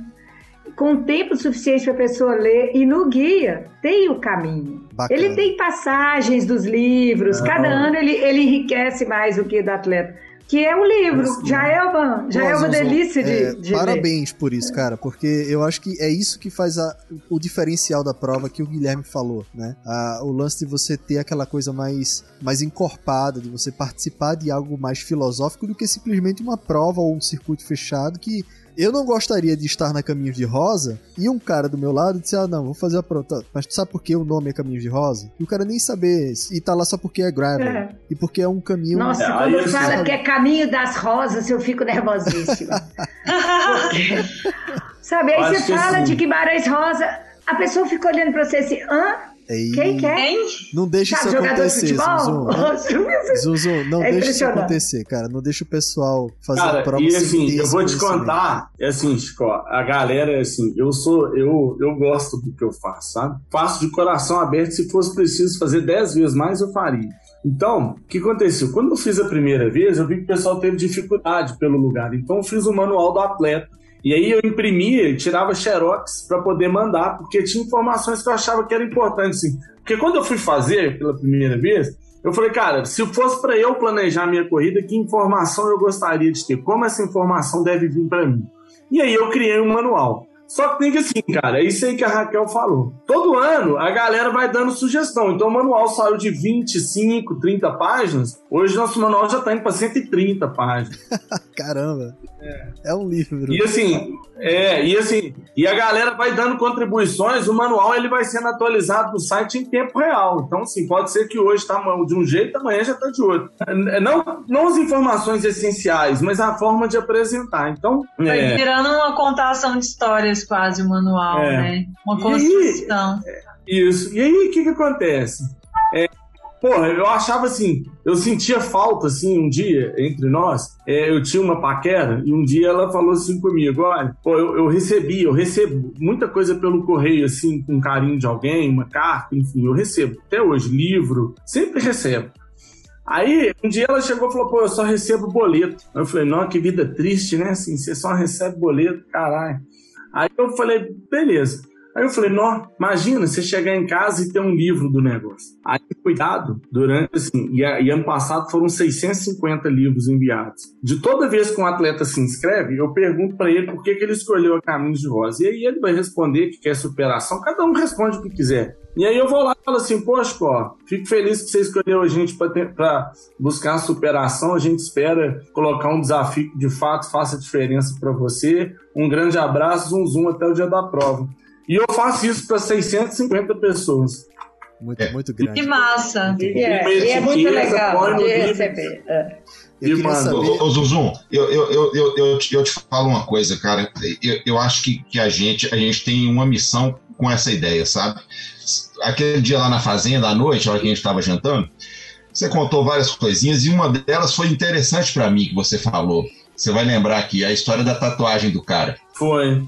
com tempo suficiente para a pessoa ler, e no guia tem o caminho. Bacana. Ele tem passagens dos livros, Ah. cada ano ele, ele enriquece mais o guia do atleta, que é o livro. Já é uma, já é uma delícia de, é, de ler. Parabéns por isso, cara, porque eu acho que é isso que faz a- o diferencial da prova que o Guilherme falou, né? A- o lance de você ter aquela coisa mais, mais encorpada, de você participar de algo mais filosófico do que simplesmente uma prova ou um circuito fechado que eu não gostaria de estar na Caminhos de Rosa e um cara do meu lado disse: Ah, não, vou fazer a prova. Tá, Mas tu sabe por que o nome é Caminhos de Rosa? E o cara nem saber. E tá lá só porque é gravel. É. E porque é um caminho. Nossa, É, quando fala que é caminho das rosas, eu fico nervosíssima. Porque- [laughs] Sabe, aí Acho você fala assim- de Guimarães Rosa, a pessoa fica olhando pra você assim, hã? Ei, Quem quer? Hein? Não deixa isso jogador de acontecer, futebol? Zuzu. [laughs] Zuzu, não É deixa isso acontecer, cara. Não deixa o pessoal fazer a Cara, prova e assim, eu vou te contar, é assim, Chico, a galera, assim, eu sou, eu, eu gosto do que eu faço, sabe? Faço de coração aberto, se fosse preciso fazer 10 vezes mais, eu faria. Então, o que aconteceu? Quando eu fiz a primeira vez, eu vi que o pessoal teve dificuldade pelo lugar, então eu fiz o manual do atleta. E aí eu imprimia tirava xerox para poder mandar, porque tinha informações que eu achava que era importante, assim. Porque quando eu fui fazer pela primeira vez, eu falei, cara, se fosse para eu planejar minha corrida, que informação eu gostaria de ter? Como essa informação deve vir para mim? E aí eu criei um manual. Só que tem que assim, cara, é isso aí que a Raquel falou. Todo ano a galera vai dando sugestão. Então o manual saiu de 25, 30 páginas. Hoje nosso manual já tá indo para 130 páginas. [laughs] Caramba. É. um livro. E assim, é, e assim, e a galera vai dando contribuições, o manual ele vai sendo atualizado no site em tempo real. Então, assim, pode ser que hoje tá de um jeito, amanhã já tá de outro. É, Não, não as informações essenciais, mas a forma de apresentar. Então, Vai é, virando uma contação de histórias quase o manual, É. né? Uma E- construção. Isso. E aí, o que que acontece? Porra, eu achava assim, eu sentia falta, assim, um dia, entre nós, é, eu tinha uma paquera, e um dia ela falou assim comigo, olha, pô, eu, eu recebi, eu recebo muita coisa pelo correio, assim, com carinho de alguém, uma carta, enfim, eu recebo, até hoje, livro, sempre recebo. Aí, um dia ela chegou e falou, pô, eu só recebo boleto. Eu falei, não, que vida triste, né, assim, você só recebe boleto, caralho. Aí eu falei, beleza. Aí eu falei, não, imagina você chegar em casa e ter um livro do negócio. Aí, cuidado, durante, assim, e, e ano passado foram 650 livros enviados. De toda vez que um atleta se inscreve, eu pergunto pra ele por que, que ele escolheu a Caminhos de Rosa. E aí ele vai responder que quer superação, cada um responde o que quiser. E aí eu vou lá e falo assim, poxa, ó, fico feliz que você escolheu a gente para buscar a superação. A gente espera colocar um desafio que de fato faça diferença para você. Um grande abraço, zoom zoom até o dia da prova. E eu faço isso para 650 pessoas. Muito, É. muito grande. Que massa. E, E é, e é muito legal de receber. é. Eu E. Ô, ô, Zuzum, eu, eu, eu, eu, eu, te, eu te falo uma coisa, cara. Eu, eu acho que, que a, gente, a gente tem uma missão com essa ideia, sabe? Aquele dia lá na fazenda, à noite, a hora que a gente estava jantando, você contou várias coisinhas e uma delas foi interessante para mim que você falou. Você vai lembrar aqui a história da tatuagem do cara. Foi.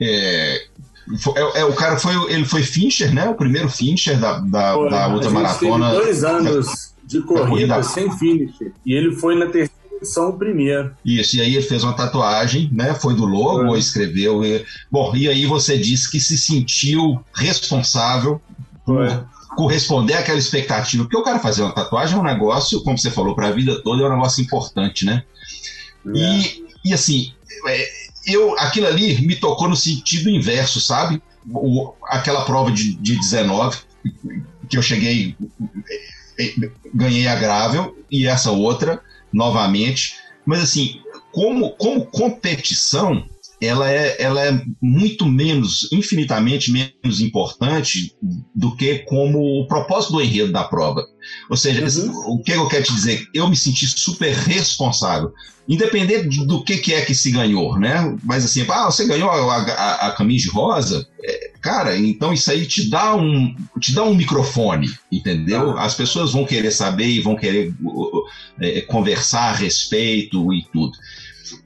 É, foi- é, é, o cara foi, ele foi Fincher, né? O primeiro Fincher da, da, da outra maratona. Teve dois anos de corrida corrida. sem finish. E ele foi na terceira edição o primeiro. Isso, e aí ele fez uma tatuagem, né? Foi do logo, É. escreveu. E, bom, e aí você disse que se sentiu responsável por corresponder àquela expectativa. Porque o cara fazer uma tatuagem é um negócio, como você falou, para a vida toda é um negócio importante, né? E, e assim, é, eu, aquilo ali me tocou no sentido inverso, sabe? O- aquela prova de, de 19, que eu cheguei, é, ganhei a Gravel, e essa outra, novamente. Mas assim, como, como competição, ela é, ela é muito menos, infinitamente menos importante do que como o propósito do enredo da prova. Ou seja, Uhum. o que eu quero te dizer? Eu me senti super responsável, independente de- do que, que é que se ganhou, né? Mas assim, ah, você ganhou a, a, a camisa de rosa, é, cara, então isso aí te dá um, te dá um microfone, entendeu? Ah. As pessoas vão querer saber e vão querer é, conversar a respeito e tudo.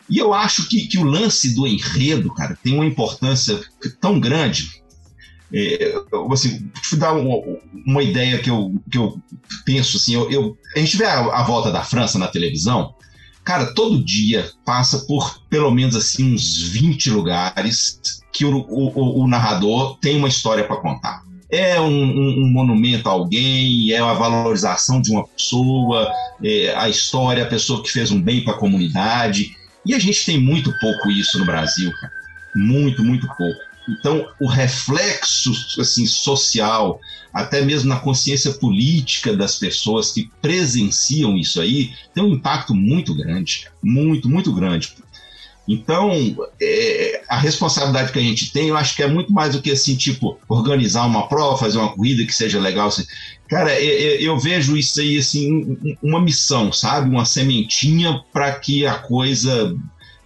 E eu acho que, que o lance do enredo, cara, tem uma importância tão grande. É, assim, te dar uma, uma, ideia que eu, que eu penso assim, eu, eu a gente vê a, a, volta da França na televisão, cara, todo dia passa por pelo menos assim uns 20 lugares que o, o, o narrador tem uma história para contar. É um, um, um, monumento a alguém, é a valorização de uma pessoa, é a história, a pessoa que fez um bem para a comunidade. E a gente tem muito pouco isso no Brasil, cara. Muito, muito pouco. Então, o reflexo assim, social, até mesmo na consciência política das pessoas que presenciam isso aí, tem um impacto muito grande. Muito, muito grande. Então, é, a responsabilidade que a gente tem, eu acho que é muito mais do que assim, tipo, organizar uma prova, fazer uma corrida que seja legal. Assim. Cara, eu, eu vejo isso aí assim, uma missão, sabe? Uma sementinha para que a coisa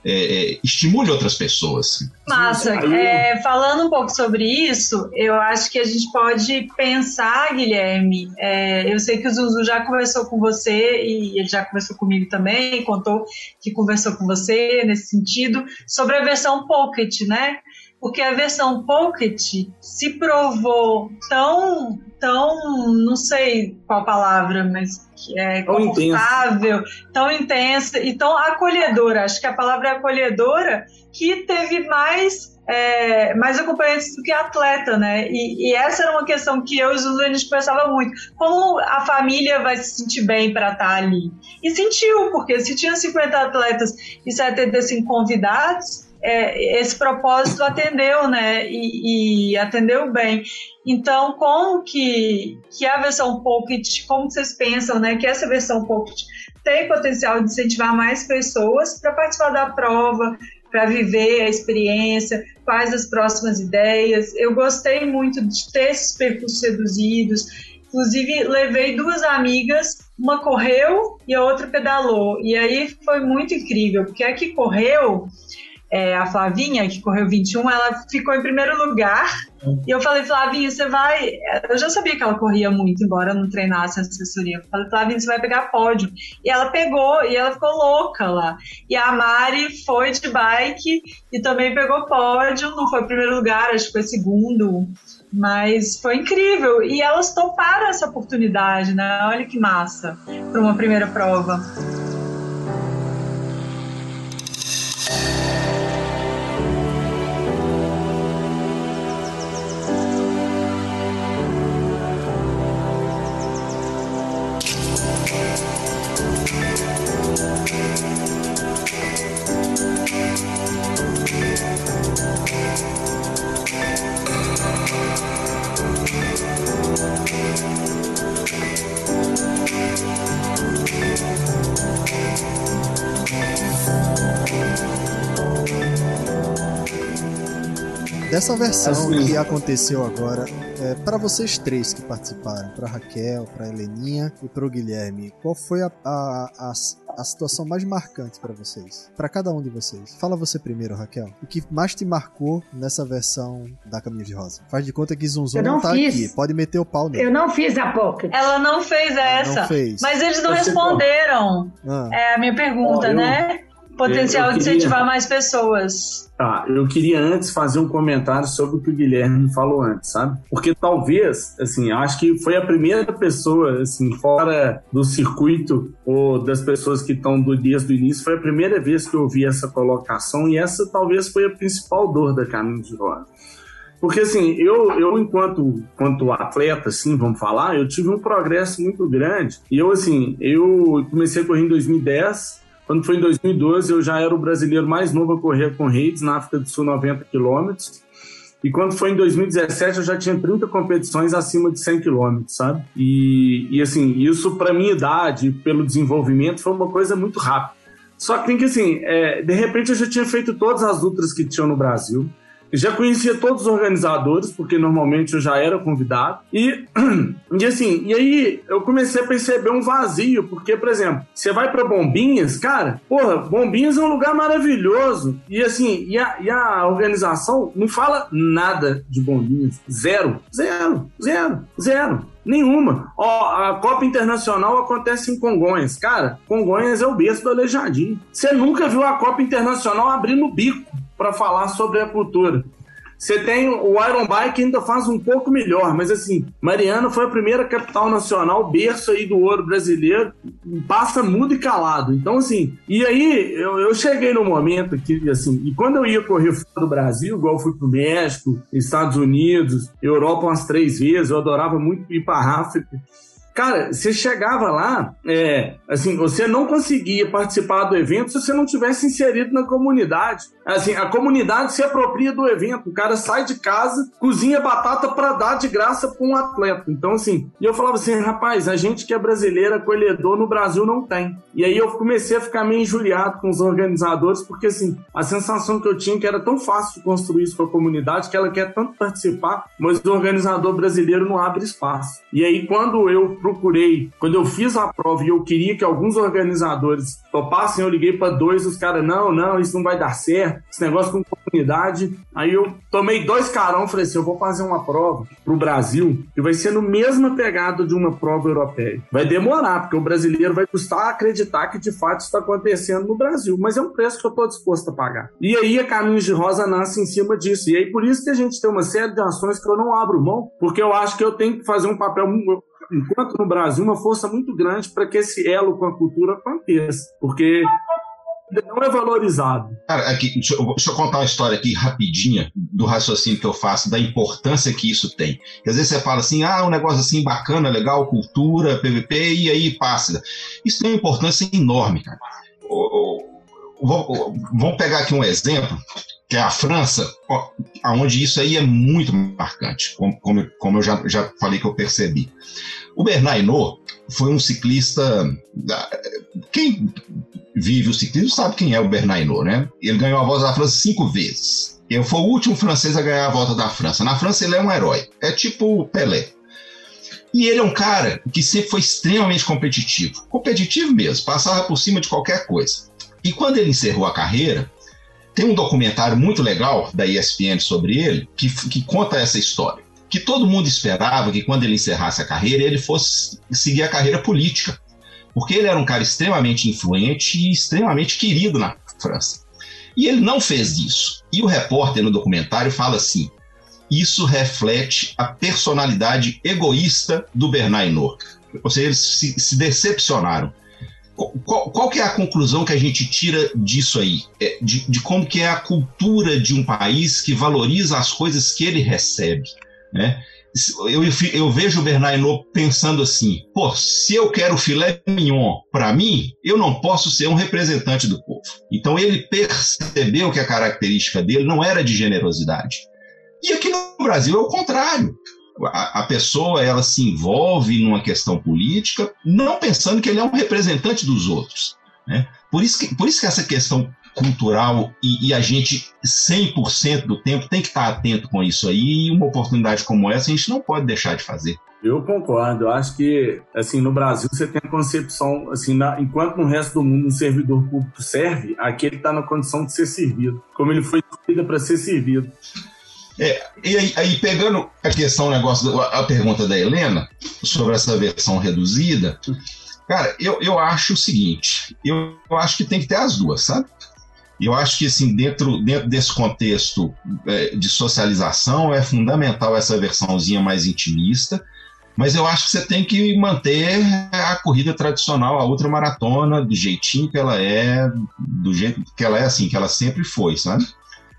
é, é, estimule outras pessoas. Massa. É, falando um pouco sobre isso, eu acho que a gente pode pensar, Guilherme. É, eu sei que o Zuzu já conversou com você e ele já conversou comigo também, contou que conversou com você nesse sentido, sobre a versão Pocket, né? Porque a versão Pocket se provou tão, tão, não sei qual palavra, mas é, confortável, tão intensa e tão acolhedora. Acho que a palavra é acolhedora que teve mais é, mais acompanhantes do que atleta, né? E, e, essa era uma questão que eu e o Zuzu a gente pensava muito. Como a família vai se sentir bem para estar tá ali? E sentiu, porque se tinha 50 atletas e 75 convidados, é, esse propósito atendeu, né? E, e, atendeu bem. Então, como que, que a versão Pocket, como vocês pensam, né? Que essa versão Pocket tem potencial de incentivar mais pessoas para participar da prova, para viver a experiência, quais as próximas ideias. Eu gostei muito de ter esses percursos reduzidos. Inclusive, levei duas amigas, uma correu e a outra pedalou. E aí foi muito incrível, porque a que correu é, a Flavinha, que correu 21, ela ficou em primeiro lugar. E eu falei, Flavinha, você vai. Eu já sabia que ela corria muito, embora eu não treinasse a assessoria. Eu falei, Flavinha, você vai pegar pódio. E ela pegou, e ela ficou louca lá. E a Mari foi de bike e também pegou pódio. Não foi primeiro lugar, acho que foi segundo. Mas foi incrível. E elas toparam essa oportunidade, né? Olha que massa para uma primeira prova. Dessa versão assim. que aconteceu agora, é, para vocês três que participaram, para Raquel, para Heleninha e para o Guilherme, qual foi a, a, a, a situação mais marcante para vocês? Para cada um de vocês. Fala você primeiro, Raquel. O que mais te marcou nessa versão da Caminho de Rosa? Faz de conta que Zunzun não, não tá fiz. aqui. Pode meter o pau nele. Eu não fiz a Pocket. Ela não fez essa. Não fez. Mas eles não responderam. Ah. É a minha pergunta, oh, né? Potencial de incentivar mais pessoas. Tá, eu queria antes fazer um comentário sobre o que o Guilherme falou antes, sabe? Porque talvez, assim, acho que foi a primeira pessoa, assim, fora do circuito ou das pessoas que estão do desde o início, foi a primeira vez que eu vi essa colocação e essa talvez foi a principal dor da Caminho de Rosa. Porque, assim, eu, eu enquanto, enquanto atleta, assim, vamos falar, eu tive um progresso muito grande. E eu, assim, eu comecei a correr em 2010, quando foi em 2012, eu já era o brasileiro mais novo a correr com redes na África do Sul, 90 quilômetros. E quando foi em 2017, eu já tinha 30 competições acima de 100 quilômetros, sabe? E, e assim, isso para minha idade, pelo desenvolvimento, foi uma coisa muito rápida. Só que tem que, assim, é, de repente eu já tinha feito todas as ultras que tinham no Brasil, já conhecia todos os organizadores, porque normalmente eu já era convidado. E, [clears throat] e assim, e aí eu comecei a perceber um vazio, porque, por exemplo, você vai para Bombinhas, cara, porra, Bombinhas é um lugar maravilhoso. E assim, e a, e a organização não fala nada de Bombinhas. Zero. Zero. Zero. Zero. Nenhuma. Ó, a Copa Internacional acontece em Congonhas. Cara, Congonhas é o berço do Aleijadinho. Você nunca viu a Copa Internacional abrindo o bico para falar sobre a cultura. Você tem o Iron Bike ainda faz um pouco melhor, mas assim, Mariana foi a primeira capital nacional, berço aí do ouro brasileiro, passa mudo e calado. Então, assim, e aí eu, eu cheguei no momento que, assim, e quando eu ia correr fora do Brasil, igual eu fui pro México, Estados Unidos, Europa umas três vezes, eu adorava muito ir pra África. Cara, você chegava lá, é, assim, você não conseguia participar do evento se você não tivesse inserido na comunidade. Assim, a comunidade se apropria do evento. O cara sai de casa, cozinha batata para dar de graça para um atleta. Então, assim, e eu falava assim, rapaz, a gente que é brasileiro, acolhedor, no Brasil não tem. E aí eu comecei a ficar meio injuriado com os organizadores, porque, assim, a sensação que eu tinha é que era tão fácil construir isso com a comunidade, que ela quer tanto participar, mas o organizador brasileiro não abre espaço. E aí, quando eu procurei, quando eu fiz a prova e eu queria que alguns organizadores topassem, eu liguei para dois, os caras, não, não, isso não vai dar certo, esse negócio com comunidade. Aí eu tomei dois carão, falei assim, eu vou fazer uma prova pro Brasil e vai ser no mesma pegada de uma prova europeia. Vai demorar, porque o brasileiro vai custar acreditar que de fato está acontecendo no Brasil, mas é um preço que eu estou disposto a pagar. E aí a Caminhos de Rosa nasce em cima disso. E aí por isso que a gente tem uma série de ações que eu não abro mão, porque eu acho que eu tenho que fazer um papel enquanto no Brasil, uma força muito grande para que esse elo com a cultura aconteça. Porque não é valorizado. Cara, aqui, deixa, eu, deixa eu contar uma história aqui rapidinha do raciocínio que eu faço, da importância que isso tem. Às vezes você fala assim, ah, um negócio assim bacana, legal, cultura, PVP, e aí passa. Isso tem uma importância enorme, cara. Vamos pegar aqui um exemplo, que é a França, onde isso aí é muito marcante, como, como, como eu já, já falei que eu percebi. O Bernard Hinault foi um ciclista. Quem vive o ciclismo sabe quem é o Bernard Hinault, né? Ele ganhou a volta da França cinco vezes. Ele foi o último francês a ganhar a volta da França. Na França ele é um herói. É tipo Pelé. E ele é um cara que sempre foi extremamente competitivo. Competitivo mesmo, passava por cima de qualquer coisa. E quando ele encerrou a carreira, tem um documentário muito legal da ESPN sobre ele que, que conta essa história que todo mundo esperava que quando ele encerrasse a carreira, ele fosse seguir a carreira política. Porque ele era um cara extremamente influente e extremamente querido na França. E ele não fez isso. E o repórter no documentário fala assim: isso reflete a personalidade egoísta do Bernard Hinault. Ou seja, eles se, se decepcionaram. Qual, qual, que é a conclusão que a gente tira disso aí? É, de, de como que é a cultura de um país que valoriza as coisas que ele recebe. Né? Eu, eu, vejo o Bernard pensando assim: pô, se eu quero filé mignon para mim, eu não posso ser um representante do povo. Então ele percebeu que a característica dele não era de generosidade. E aqui no Brasil é o contrário. A, pessoa ela se envolve numa questão política, não pensando que ele é um representante dos outros. Né? Por, isso que, por isso que essa questão cultural e, e, a gente 100% do tempo tem que estar atento com isso aí e uma oportunidade como essa a gente não pode deixar de fazer. Eu concordo. Eu acho que, assim, no Brasil você tem a concepção, assim, na, enquanto no resto do mundo um servidor público serve, aqui ele está na condição de ser servido, como ele foi escolhido para ser servido. É, e aí, aí, pegando a questão, negócio, a pergunta da Helena sobre essa versão reduzida, cara, eu, eu acho o seguinte, eu, eu acho que tem que ter as duas, sabe? Eu acho que, assim, dentro, dentro desse contexto é, de socialização, é fundamental essa versãozinha mais intimista, mas eu acho que você tem que manter a corrida tradicional, a ultramaratona, do jeitinho que ela é, do jeito que ela é, assim, que ela sempre foi, sabe?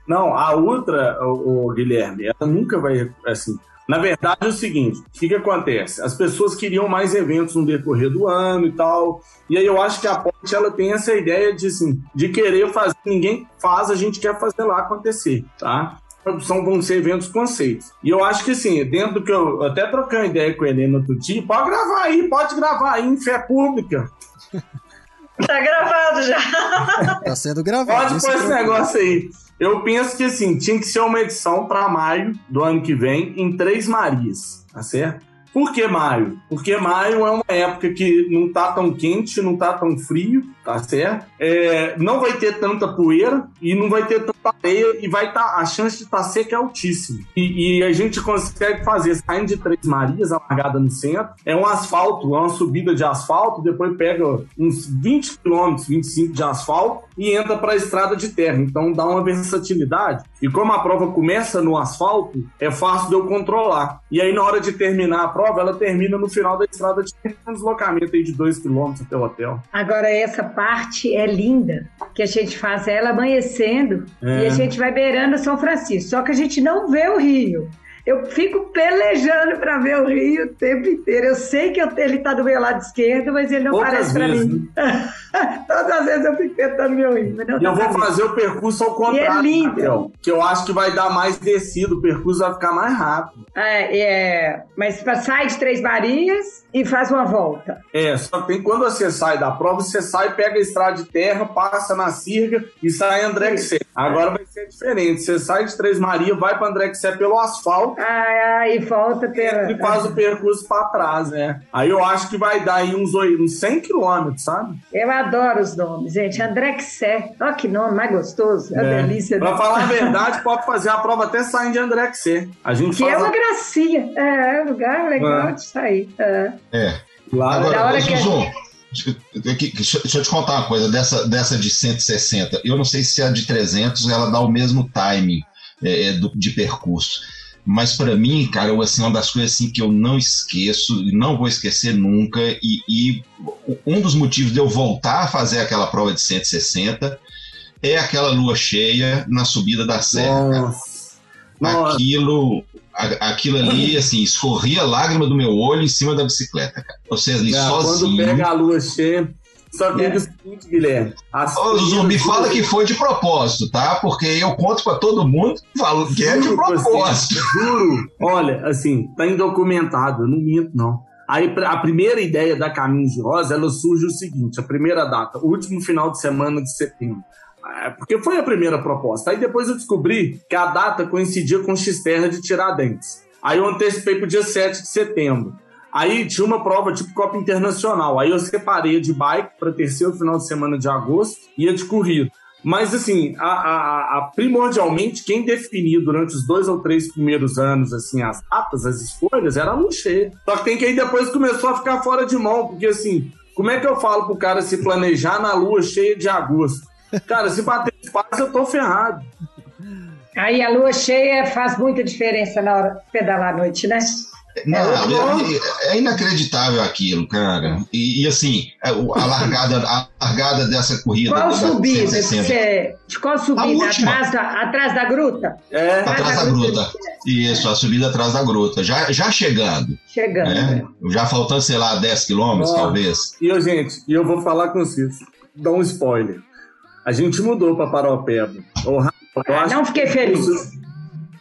Não, a ultra, o, o Guilherme, ela nunca vai, assim, na verdade, é o seguinte: o que, que acontece? As pessoas queriam mais eventos no decorrer do ano e tal. E aí eu acho que a Ponte ela tem essa ideia de, assim, de querer fazer, ninguém faz, a gente quer fazer lá acontecer, tá? São, vão ser eventos conceitos. E eu acho que, assim, dentro do que eu até troquei uma ideia com a Helena outro dia, pode gravar aí, pode gravar aí em fé pública. Tá gravado já. [laughs] Tá sendo gravado. Pode pôr esse preocupe. negócio aí. Eu penso que assim, tinha que ser uma edição para maio do ano que vem em Três Marias, tá certo? Por que maio? Porque maio é uma época que não tá tão quente, não tá tão frio, tá certo? É, não vai ter tanta poeira e não vai ter tanta areia e vai tá, a chance de estar seca é altíssima. E, e a gente consegue fazer saindo de Três Marias, a largada no centro, é um asfalto, é uma subida de asfalto, depois pega uns 20 quilômetros, 25 de asfalto e entra para a estrada de terra. Então dá uma versatilidade. E como a prova começa no asfalto, é fácil de eu controlar. E aí, na hora de terminar a prova, ela termina no final da estrada de terra, um deslocamento aí de 2 km até o hotel. Agora, essa parte é linda, que a gente faz ela amanhecendo É. e a gente vai beirando São Francisco. Só que a gente não vê o rio. Eu fico pelejando para ver o rio o tempo inteiro. Eu sei que eu- ele está do meu lado esquerdo, mas ele não Poucas aparece para mim. [laughs] Todas as vezes eu fico tentando ver o rio. Mas não E eu vou fazer o percurso ao contrário, E é lindo. Raquel, que eu acho que vai dar mais descido, o percurso vai ficar mais rápido. É, é, mas sai de Três Marias e faz uma volta. É, só que tem quando você sai da prova, você sai, pega a estrada de terra, passa na Sirga e sai André. Agora vai ser diferente. Você sai de Três Marias, vai para André pelo asfalto Ah, e volta pela. e faz o percurso para trás, né? Aí eu acho que vai dar aí uns, uns 100 quilômetros, sabe? Eu adoro os nomes, gente. Andrexé. Olha que nome mais gostoso. É uma É. delícia. Pra falar a [laughs] verdade, pode fazer a prova até saindo de André Xé. A gente Que faz é uma a... gracinha. É, é um lugar legal É. de sair. É. É. lá. Da hora Agora, que deixa eu te contar uma coisa dessa, dessa de 160. Eu não sei se a de 300 ela dá o mesmo timing é, é, do- de percurso. Mas para mim, cara, assim, uma das coisas assim, que eu não esqueço, e não vou esquecer nunca, e, e um dos motivos de eu voltar a fazer aquela prova de 160 é aquela lua cheia na subida da serra. cara Nossa. Aquilo, a- aquilo ali, [laughs] assim, escorria lágrima do meu olho em cima da bicicleta, cara. Você ali É, quando sozinho. pega a lua cheia. Só que É. é o seguinte, Guilherme. as Ô, me fala que foi de propósito, tá? Porque eu conto pra todo mundo falo que é de você, propósito. Juro. Olha, assim, tá indocumentado, eu não minto, não. Aí a primeira ideia da Caminhos de Rosa, ela surge o seguinte, a primeira data, o último final de semana de setembro. É, Porque foi a primeira proposta. Aí depois eu descobri que a data coincidia com X-Terra de Tiradentes. Aí eu antecipei pro dia 7 de setembro. Aí tinha uma prova tipo Copa Internacional. Aí eu separei de bike para terceiro final de semana de agosto e a de corrida. Mas, assim, a, a- a- primordialmente, quem definia durante os dois ou três primeiros anos, assim, as datas, as escolhas, era a Luxê. Só que tem que aí depois começou a ficar fora de mão, porque, assim, como é que eu falo pro cara se planejar na lua cheia de agosto? Cara, se bater espaço, eu tô ferrado. Aí a lua cheia faz muita diferença na hora de pedalar à noite, né? Não, é, é inacreditável aquilo, cara. E, e, assim, é, a largada, a largada dessa corrida. Qual da subida? que 160, Você... De qual subida? Atrás da, atrás da gruta? É, Atrás da gruta. Isso, a subida atrás da gruta. Já, já chegando, Chegando. né? Já faltando, sei lá, 10 quilômetros, talvez. E eu, gente, e eu vou falar com vocês, dar um spoiler. A gente mudou pra Paropeba. Eu Não fiquei feliz.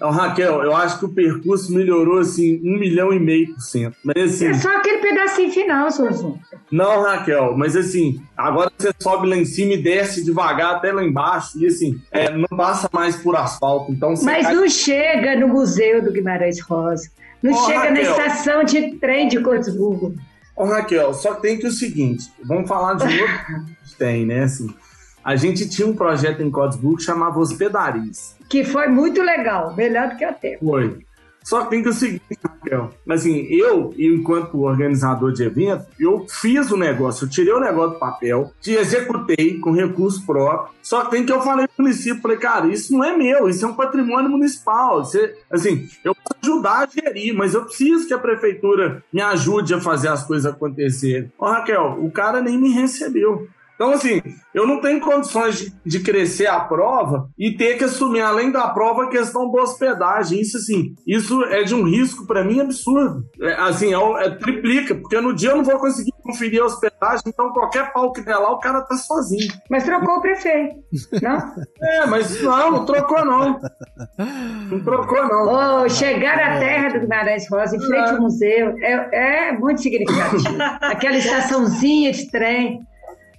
Ô, Raquel, eu acho que o percurso melhorou assim um milhão e meio por cento. Mas assim, É só aquele pedacinho final, Zuzu. não, Raquel, mas assim, agora você sobe lá em cima e desce devagar até lá embaixo. E assim, é, não passa mais por asfalto. Então Mas cai- não chega no Museu do Guimarães Rosa. Não Ô, chega na Raquel. estação de trem de Cortesburgo. Ô, Raquel, só tem que o seguinte, vamos falar de [laughs] outro que tem, né? Assim, a gente tinha um projeto em Código que chamava Hospedarias. Que foi muito legal, melhor do que até. Foi. Só que tem que o seguinte, Raquel. Assim, eu, enquanto organizador de evento, eu fiz o negócio, eu tirei o negócio do papel, te executei com recurso próprio. Só que tem que eu falei pro município, falei, cara, isso não é meu, isso é um patrimônio municipal. Você, assim, eu posso ajudar a gerir, mas eu preciso que a prefeitura me ajude a fazer as coisas acontecerem. Ó, Raquel, o cara nem me recebeu. Então, assim, eu não tenho condições de, de crescer a prova e ter que assumir, além da prova, a questão da hospedagem. Isso, assim, isso é de um risco para mim absurdo. É, assim, é, é triplica, porque no dia eu não vou conseguir conferir a hospedagem, então qualquer pau que der lá, o cara tá sozinho. Mas trocou o prefeito, não? É, mas não, não trocou não. Não trocou não. Oh, chegar à terra do Guimarães Rosa, em frente ao museu, é, é muito significativo. Aquela estaçãozinha de trem.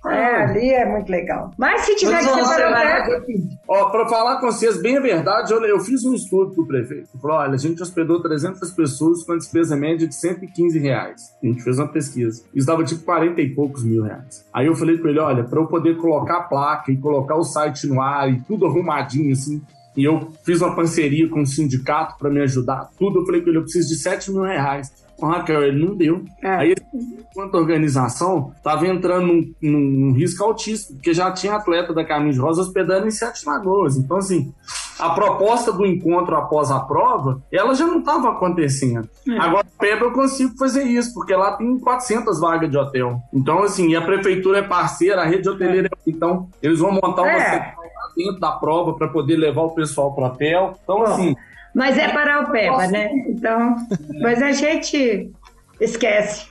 É, ali é muito legal. Mas se tiver que separar o pé, Ó, pra falar com vocês bem a verdade, eu, eu fiz um estudo pro prefeito. Ele falou: olha, a gente hospedou 300 pessoas com a despesa média de 115 reais. A gente fez uma pesquisa. Isso dava tipo 40 e poucos mil reais. Aí eu falei com ele: olha, pra eu poder colocar a placa e colocar o site no ar e tudo arrumadinho assim. E eu fiz uma parceria com o sindicato para me ajudar, tudo. Eu falei com ele: eu preciso de 7 mil reais. Raquel, ele não deu. É. Aí, enquanto organização, estava entrando num, num- risco altíssimo, porque já tinha atleta da Caminho de Rosa hospedando em Sete Lagoas. Então, assim, a proposta do encontro após a prova, ela já não estava acontecendo. Agora, a PEP eu consigo fazer isso, porque lá tem 400 vagas de hotel. Então, assim, e a prefeitura é parceira, a rede hoteleira, é- então, eles vão montar uma É. dentro da prova para poder levar o pessoal para o hotel. Então, assim, mas é parar o pé, né? Então, mas a gente esquece.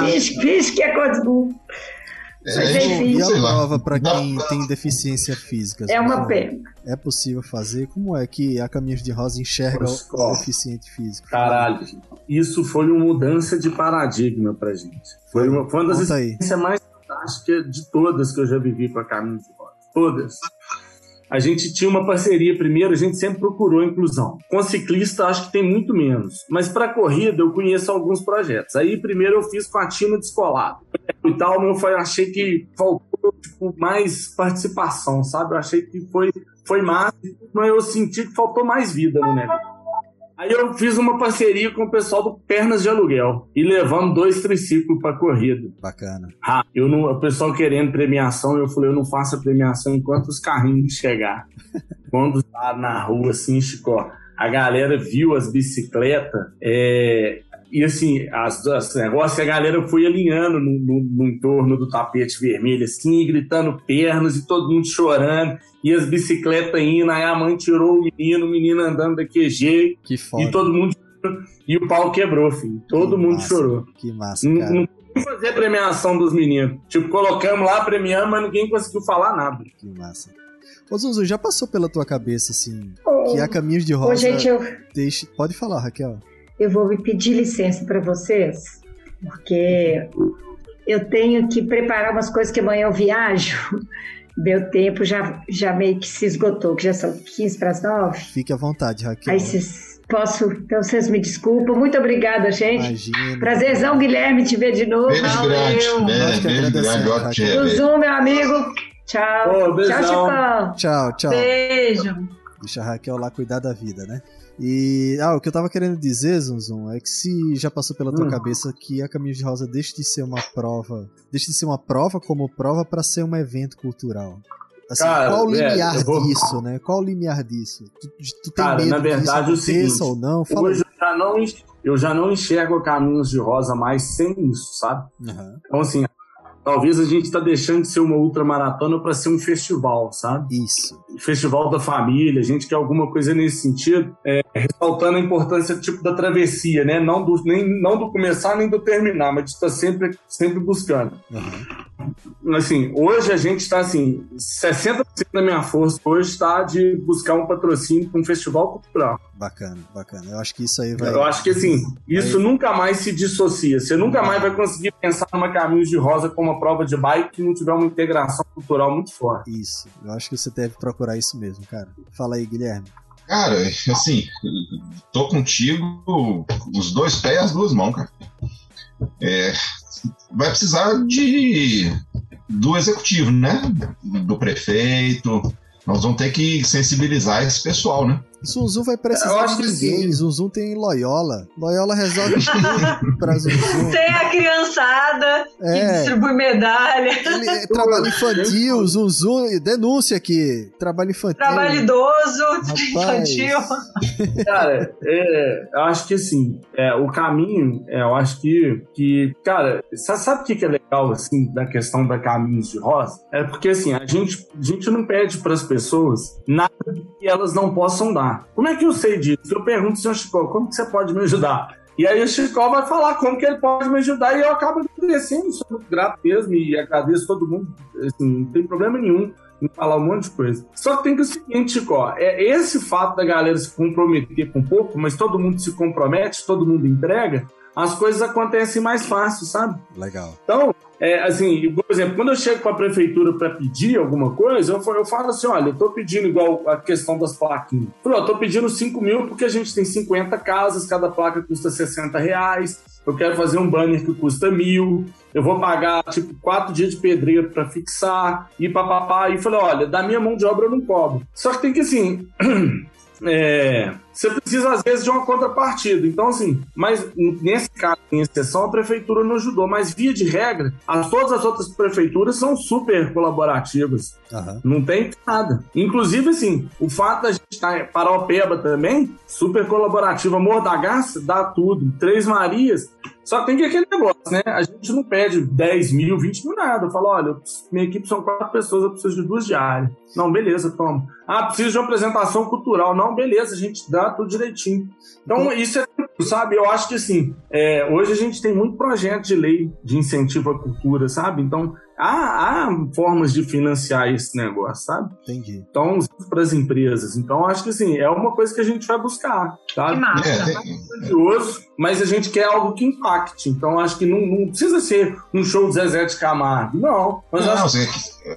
Finge, finge que é. É, Mas E a prova pra Dá- quem tem deficiência física? é uma pena. É possível fazer? Como é que a Caminhos de Rosa enxerga o- Ó. o deficiente físico? Caralho, isso foi uma mudança de paradigma pra gente. Foi uma, foi uma das experiências mais fantásticas de todas que eu já vivi com a Caminho de Rosa. Todas. A gente tinha uma parceria primeiro, a gente sempre procurou inclusão. Com ciclista, acho que tem muito menos. Mas para corrida, eu conheço alguns projetos. Aí, primeiro, eu fiz com a Tima Descolado. E tal, eu achei que faltou tipo, mais participação, sabe? Eu achei que foi, foi massa, mas eu senti que faltou mais vida no negócio. Aí eu fiz uma parceria com o pessoal do Pernas de Aluguel e levamos dois triciclos para corrida. Bacana. Ah, eu não, o pessoal querendo premiação, eu falei, eu não faço a premiação enquanto os carrinhos chegar. [laughs] Quando tá na rua, assim, Chico, a galera viu as bicicletas, é, e assim, as, as negócios, a galera foi alinhando no, no- no entorno do tapete vermelho, assim, gritando pernas, e todo mundo chorando, e as bicicletas indo, aí a mãe tirou o menino, o menino andando daquele jeito, Que foda. e todo mundo e o pau quebrou, filho. Todo Que mundo massa. chorou. Que massa, Não, cara. não conseguimos fazer a premiação dos meninos. Tipo, colocamos lá, premiamos, mas ninguém conseguiu falar nada. Que massa. Ô Zuzu, já passou pela tua cabeça, assim, Ô, que a Caminhos de ô, Rosa gente, eu, deixe... Pode falar, Raquel. Eu vou me pedir licença para vocês, porque eu tenho que preparar umas coisas que amanhã eu viajo. [laughs] Meu tempo já, já meio que se esgotou, que já são 15 para as 9. Fique à vontade, Raquel. Aí vocês posso. Então vocês me desculpam. Muito obrigada, gente. Imagina. Prazerzão, Guilherme, te ver de novo. Beijo Valeu. grande, né? Beijo grande. Zoom, meu amigo. Tchau. Tchau, Chicão. Tchau, tchau. Beijo. Deixa a Raquel lá cuidar da vida, né? E ah, o que eu tava querendo dizer, Zunzum, é que se já passou pela tua Hum. cabeça que a Caminhos de Rosa deixe de ser uma prova, deixe de ser uma prova como prova para ser um evento cultural. Assim, Cara, qual o é, limiar eu vou- disso, né? Qual o limiar disso? Tu, tu tem Cara, medo na verdade, que é o seguinte, ou não? Fala Hoje eu já, não, eu já não enxergo Caminhos de Rosa mais sem isso, sabe? Aham. Então, assim, talvez a gente tá deixando de ser uma ultramaratona para ser um festival, sabe? Isso. Festival da família, a gente quer alguma coisa nesse sentido, é, ressaltando a importância tipo da travessia, né? Não do, nem, não do começar nem do terminar, mas de estar sempre, sempre buscando. Aham. Assim, hoje a gente está assim, 60% da minha força hoje está de buscar um patrocínio para um festival cultural. Bacana, bacana. Eu acho que isso aí vai. Eu acho que assim, isso nunca mais se dissocia. Você nunca mais vai conseguir pensar numa Caminhos de Rosa como uma prova de bike que não tiver uma integração cultural muito forte. Isso. Eu acho que você deve procurar isso mesmo, cara. Fala aí, Guilherme. Cara, assim, tô contigo os dois pés e as duas mãos, cara. É, vai precisar de do executivo, né? Do prefeito. Nós vamos ter que sensibilizar esse pessoal, né? Zunzum vai Eu precisar acho de que ninguém. sim. Zunzum tem Loyola. Loyola resolve tudo pra Zunzum. [laughs] Tem a criançada que É. distribui medalha, Ele é trabalho infantil, Zunzum, denúncia aqui. Trabalho infantil. trabalho idoso, [laughs] Rapaz. infantil. Cara, é, eu acho que assim, é, o caminho, é, eu acho que, que cara, sa- sabe o que, que é legal, assim, da questão da Caminhos de Rosa? É porque, assim, a gente, a gente não pede para as pessoas nada que elas não possam dar. Como é que eu sei disso? Eu pergunto, senhor Chico, como que você pode me ajudar? E aí o Chico vai falar como que ele pode me ajudar e eu acabo agradecendo, sou muito grato mesmo e agradeço todo mundo, assim, não tem problema nenhum em falar um monte de coisa. Só que tem que o seguinte, Chico, é esse fato da galera se comprometer com pouco, mas todo mundo se compromete, todo mundo entrega, as coisas acontecem mais fácil, sabe? Legal. Então, é, assim, por exemplo, quando eu chego para a prefeitura para pedir alguma coisa, eu, eu falo assim: olha, eu estou pedindo igual a questão das plaquinhas. Eu estou pedindo 5 mil porque a gente tem 50 casas, cada placa custa 60 reais. Eu quero fazer um banner que custa mil. Eu vou pagar, tipo, quatro dias de pedreiro para fixar e papapá. E falei: olha, da minha mão de obra eu não cobro. Só que tem que, assim. [clears throat] É, você precisa, às vezes, de uma contrapartida. Então, assim, mas nesse caso, em exceção, a prefeitura não ajudou. Mas, via de regra, as, todas as outras prefeituras são super colaborativas. Aham. Não tem nada. Inclusive, assim, o fato da gente estar em Paraupeba também, super colaborativa. Mordagaça, dá tudo. Três Marias. Só tem que aquele negócio, né? A gente não pede 10 mil, 20 mil, nada. Eu falo, olha, minha equipe são quatro pessoas, eu preciso de duas diárias. Não, beleza, toma. Ah, preciso de uma apresentação cultural. Não, beleza, a gente dá tudo direitinho. Então, isso é sabe? Eu acho que, assim, é, hoje a gente tem muito projeto de lei de incentivo à cultura, sabe? Então, há, há formas de financiar esse negócio, sabe? Entendi. Então, para as empresas. Então, acho que, assim, é uma coisa que a gente vai buscar, Que sabe? massa. É, tem- grandioso, mas a gente quer algo que impacte. Então acho que não, não precisa ser um show do Zezé de Camargo, não. Mas Não, acho você-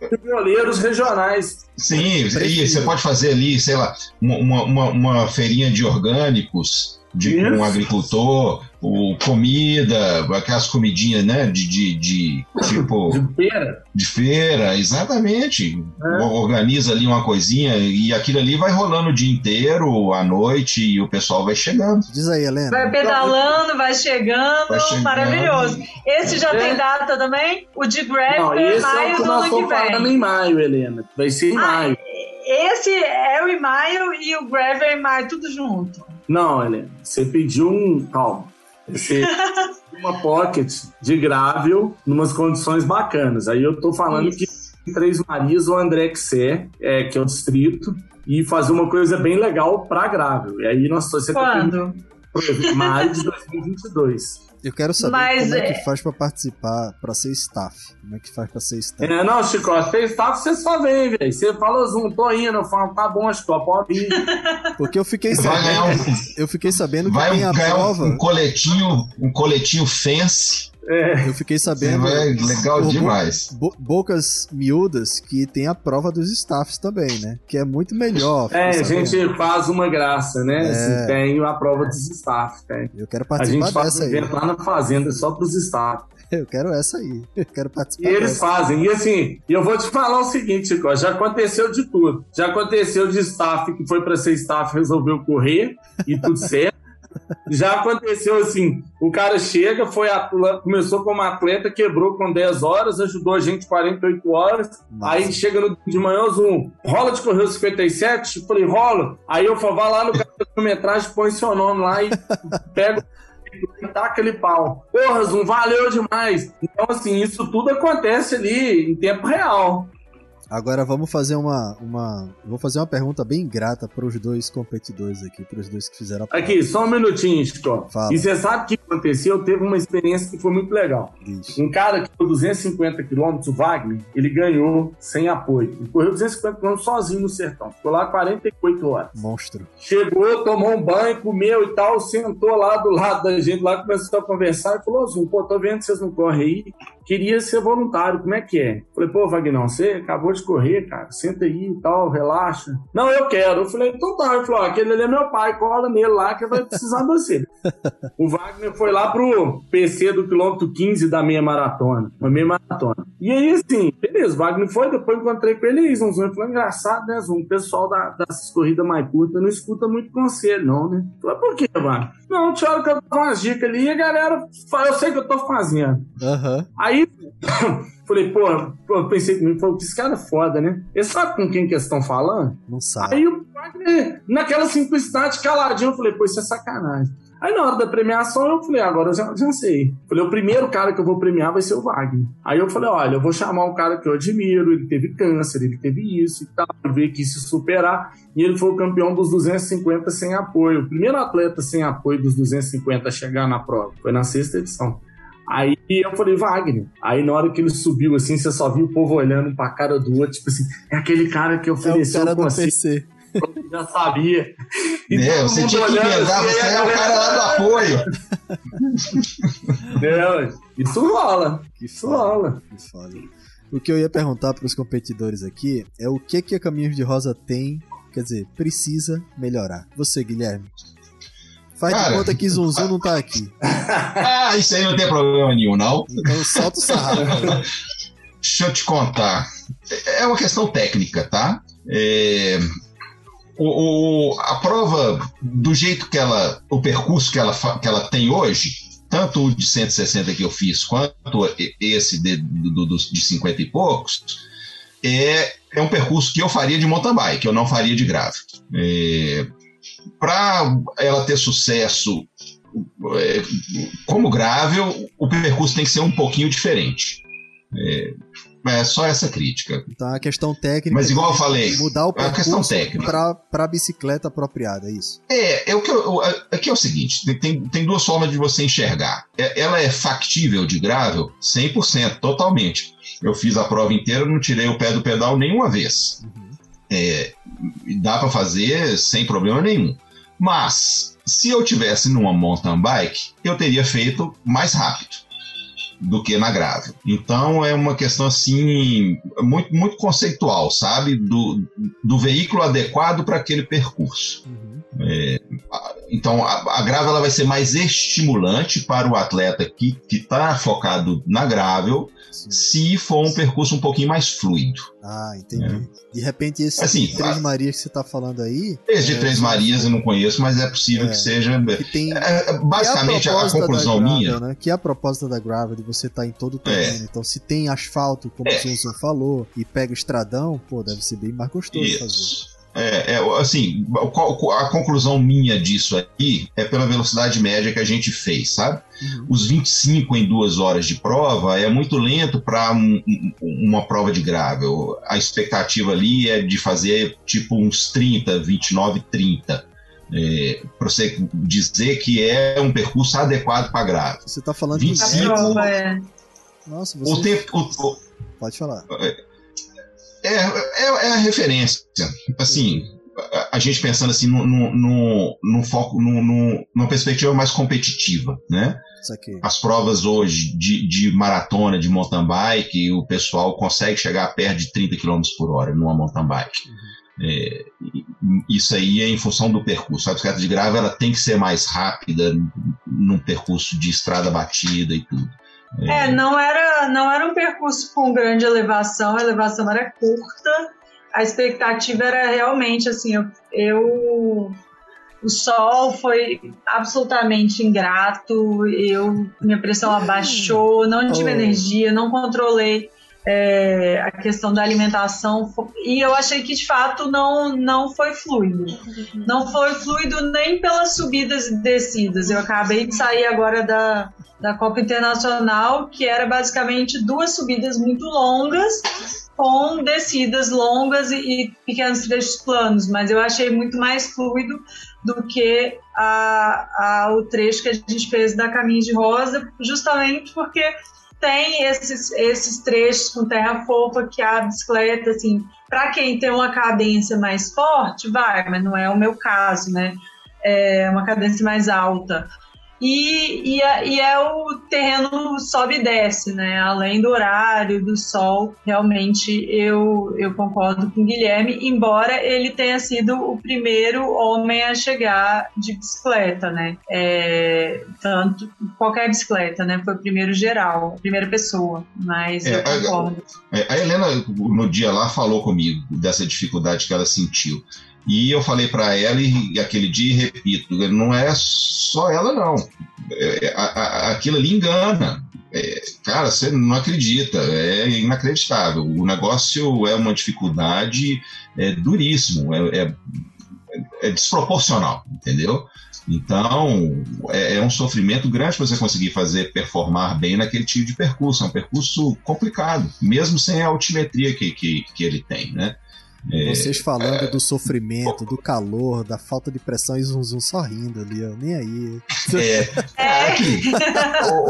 que violeiros regionais. Sim, e você pode fazer ali, sei lá, uma, uma, uma- uma feirinha de orgânicos, de Isso. um agricultor, o comida, aquelas comidinhas, né? De, de, de tipo De feira. de feira, exatamente. É. Organiza ali uma coisinha e aquilo ali vai rolando o dia inteiro, à noite, e o pessoal vai chegando. Diz aí, Helena. Vai pedalando, vai chegando, Vai chegando. maravilhoso. Esse já É. tem data também? O de Não, é é maio do ano que vem. em maio, Helena. Vai ser em Ah, maio. Esse é o em maio e o Greve é em maio, tudo junto. Não, Helena. Você pediu um. Calma. Você uma pocket de grável numas condições bacanas. Aí eu tô falando que em Três Marias ou André Xé, é, que é o distrito, e fazer uma coisa bem legal pra grável. E aí nós você tá Quando? pedindo maio de 2022. Eu quero saber Mas como é é- que faz pra participar, pra ser staff. Como é que faz pra ser staff? É, não, Chico, você está, você só vem, velho. Você falou, Zoom, tô indo. Eu falo, tá bom, Chico, pode ir. [laughs] Porque eu fiquei sabendo, um, eu fiquei sabendo que vai tem a ganhar um- prova. um coletinho, um coletinho fence. É, Eu fiquei sabendo. vai legal por bo- demais. bo- bocas miúdas que tem a prova dos staffs também, né? Que é muito melhor. é, a sabendo. gente faz uma graça, né? É. Assim, tem a prova dos staff, tem. Eu quero A participar gente faz dessa um aí. evento lá na fazenda só pros staff. [laughs] Eu quero essa aí. Eu quero E participar eles dessa. fazem. E assim, e eu vou te falar o seguinte, Chico, já aconteceu de tudo. Já aconteceu de staff que foi para ser staff resolveu correr e tudo [laughs] certo. Já aconteceu assim, o cara chega, foi atleta, começou como atleta, quebrou com 10 horas, ajudou a gente 48 horas. Massa. Aí chega no de manhã, Zoom, rola de correr os 57? Eu falei, rola. Aí eu falo, vai lá no cronometragem, põe seu nome lá e pega dá aquele pau. Porra, Zoom, valeu demais. Então, assim, isso tudo acontece ali em tempo real. Agora vamos fazer uma, uma. Vou fazer uma pergunta bem ingrata para os dois competidores aqui, para os dois que fizeram a. Aqui, só um minutinho, Chico. Fala. E você sabe o que aconteceu? Teve uma experiência que foi muito legal. Diz. Um cara que foi 250 quilômetros, o Wagner, ele ganhou sem apoio. Ele correu 250 quilômetros sozinho no sertão. Ficou lá 48 horas. Monstro. Chegou, tomou um banho, comeu e tal, sentou lá do lado da gente, lá começou a conversar e falou: Zum, pô, tô vendo que vocês não correm aí, queria ser voluntário, como é que é? Falei, pô, Vagnão, você acabou de correr, cara, senta aí e tal, relaxa. Não, eu quero. Eu falei, então tá. Ele falou: ó, aquele ali é meu pai, cola nele lá que vai precisar de você. o Wagner foi lá pro PC do quilômetro 15 da meia maratona, uma meia maratona. E aí, assim, beleza, o Wagner foi, depois encontrei com ele aí. Ele falou, engraçado, né, Zum? O pessoal da, dessas corridas mais curtas não escuta muito conselho, não, né? Falei, por quê, Wagner? Não, tinha hora que eu dou umas dicas ali e a galera fala, eu sei que eu tô fazendo. Aham. Aí, [coughs] falei, pô, pô, pensei comigo, pô, que esse cara é foda, né? Ele sabe com quem que eles estão falando? Não sabe. Aí o Wagner, naquela simplicidade, caladinho, eu falei, pô, isso é sacanagem. Aí na hora da premiação eu falei, agora eu já, já sei. Falei, o primeiro cara que eu vou premiar vai ser o Wagner. Aí eu falei, olha, eu vou chamar um cara que eu admiro, ele teve câncer, ele teve isso e tal, veio aqui se superar. E ele foi o campeão dos 250 sem apoio. O primeiro atleta sem apoio dos 250 a chegar na prova. Foi na sexta edição. Aí eu falei, Wagner. Aí na hora que ele subiu, assim, você só viu o povo olhando pra cara do outro, tipo assim, é aquele cara que É o ofereceu cara do conselho PC. já sabia. E É, todo você mundo tinha que olhando emendar, assim, você é o cara lá do apoio. [laughs] É, isso rola. Que Isso rola. Que foda. O que eu ia perguntar para os competidores aqui é o que que a Caminhos de Rosa tem, quer dizer, precisa melhorar. Você, Guilherme. Faz de Cara. conta que Zunzun não tá aqui. Ah, [laughs] isso aí não tem problema nenhum, não. Então solta o sarrafo. [laughs] Deixa eu te contar. É uma questão técnica, tá? É, o, o- a prova, do jeito que ela. O percurso que ela, que ela tem hoje, tanto o de 160 que eu fiz, quanto esse de, do, dos de 50 e poucos, é, é um percurso que eu faria de mountain bike, eu não faria de grave. Para ela ter sucesso é, como gravel, o percurso tem que ser um pouquinho diferente. É, é só essa crítica. Então a questão técnica. Mas igual eu falei, Mudar o é percurso pra bicicleta apropriada, é isso. É, é o que eu, aqui é o seguinte, tem- tem, duas formas de você enxergar. É- ela é factível de gravel 100%, totalmente. Eu fiz a prova inteira, não tirei o pé do pedal nenhuma vez. É, dá para fazer sem problema nenhum. Mas se eu tivesse numa mountain bike, eu teria feito mais rápido do que na gravel. Então é uma questão assim muito muito conceitual, sabe, do, do veículo adequado para aquele percurso. Então, a, a gravel ela vai ser mais estimulante para o atleta que está focado na gravel, se for um percurso um pouquinho mais fluido. Ah, entendi. De repente, esse Assim, de Três a- Marias que você tá falando aí. Esse de é, Três Marias eu não conheço, mas é possível É. que seja. que tem. É, é, basicamente, que é a, conclusão da minha. Né? Que é a proposta da gravel de você estar em todo o terreno. Então, se tem asfalto, como É. o Zunzun falou, e pega o estradão, pô, deve ser bem mais gostoso fazer. É, é, assim, qual- a conclusão minha disso aqui é pela velocidade média que a gente fez, sabe? Uhum. Os 25 em duas horas de prova é muito lento para uma prova de gravel. A expectativa ali é de fazer tipo uns 30, 29, 30. É, para você dizer que é um percurso adequado para gravel. Você tá falando de 25. A prova é. Nossa, O você. tempo, o- o- Pode falar. É, é, é a referência. Assim, a, gente pensando assim no, no, no, no foco, no, no- numa perspectiva mais competitiva, né? As provas hoje de, de maratona, de mountain bike, o pessoal consegue chegar perto de 30 km por hora numa mountain bike. É, e- isso aí é em função do percurso. A bicicleta de grava ela tem que ser mais rápida num percurso de estrada batida e tudo. É, não era, não era um percurso com grande elevação, a elevação era curta. A expectativa era realmente assim, eu, eu- o sol foi absolutamente ingrato, eu minha pressão abaixou, não tive Oh. energia, não controlei é, a questão da alimentação e eu achei que de fato não não foi fluido. Não foi fluido nem pelas subidas e descidas. Eu acabei de sair agora da da Copa Internacional, que era basicamente duas subidas muito longas, com descidas longas e, e pequenos trechos planos, mas eu achei muito mais fluido do que a, a- o trecho que a gente fez da Caminho de Rosa, justamente porque tem esses, esses trechos com terra fofa que a bicicleta, assim, para quem tem uma cadência mais forte, vai, mas não é o meu caso, né? É uma cadência mais alta. E, e, é, e é o terreno sobe e desce, né? Além do horário, do sol, realmente eu, eu concordo com o Guilherme, embora ele tenha sido o primeiro homem a chegar de bicicleta, né? É, tanto qualquer bicicleta, né? Foi o primeiro geral, a primeira pessoa, mas É, eu concordo. É, A Helena, no dia lá, falou comigo dessa dificuldade que ela sentiu. E eu falei para ela, e aquele dia, repito, não é só ela, não. É, a- a- aquilo ali engana. É, cara, você não acredita, é inacreditável. O negócio é uma dificuldade é, duríssimo, é, é- é desproporcional, entendeu? Então, é, é um sofrimento grande para você conseguir fazer performar bem naquele tipo de percurso. É um percurso complicado, mesmo sem a altimetria que, que, que ele tem, né? É, Vocês falando do sofrimento, do calor, da falta de pressão e Zunzun só rindo ali, ó. Nem aí. É, aqui.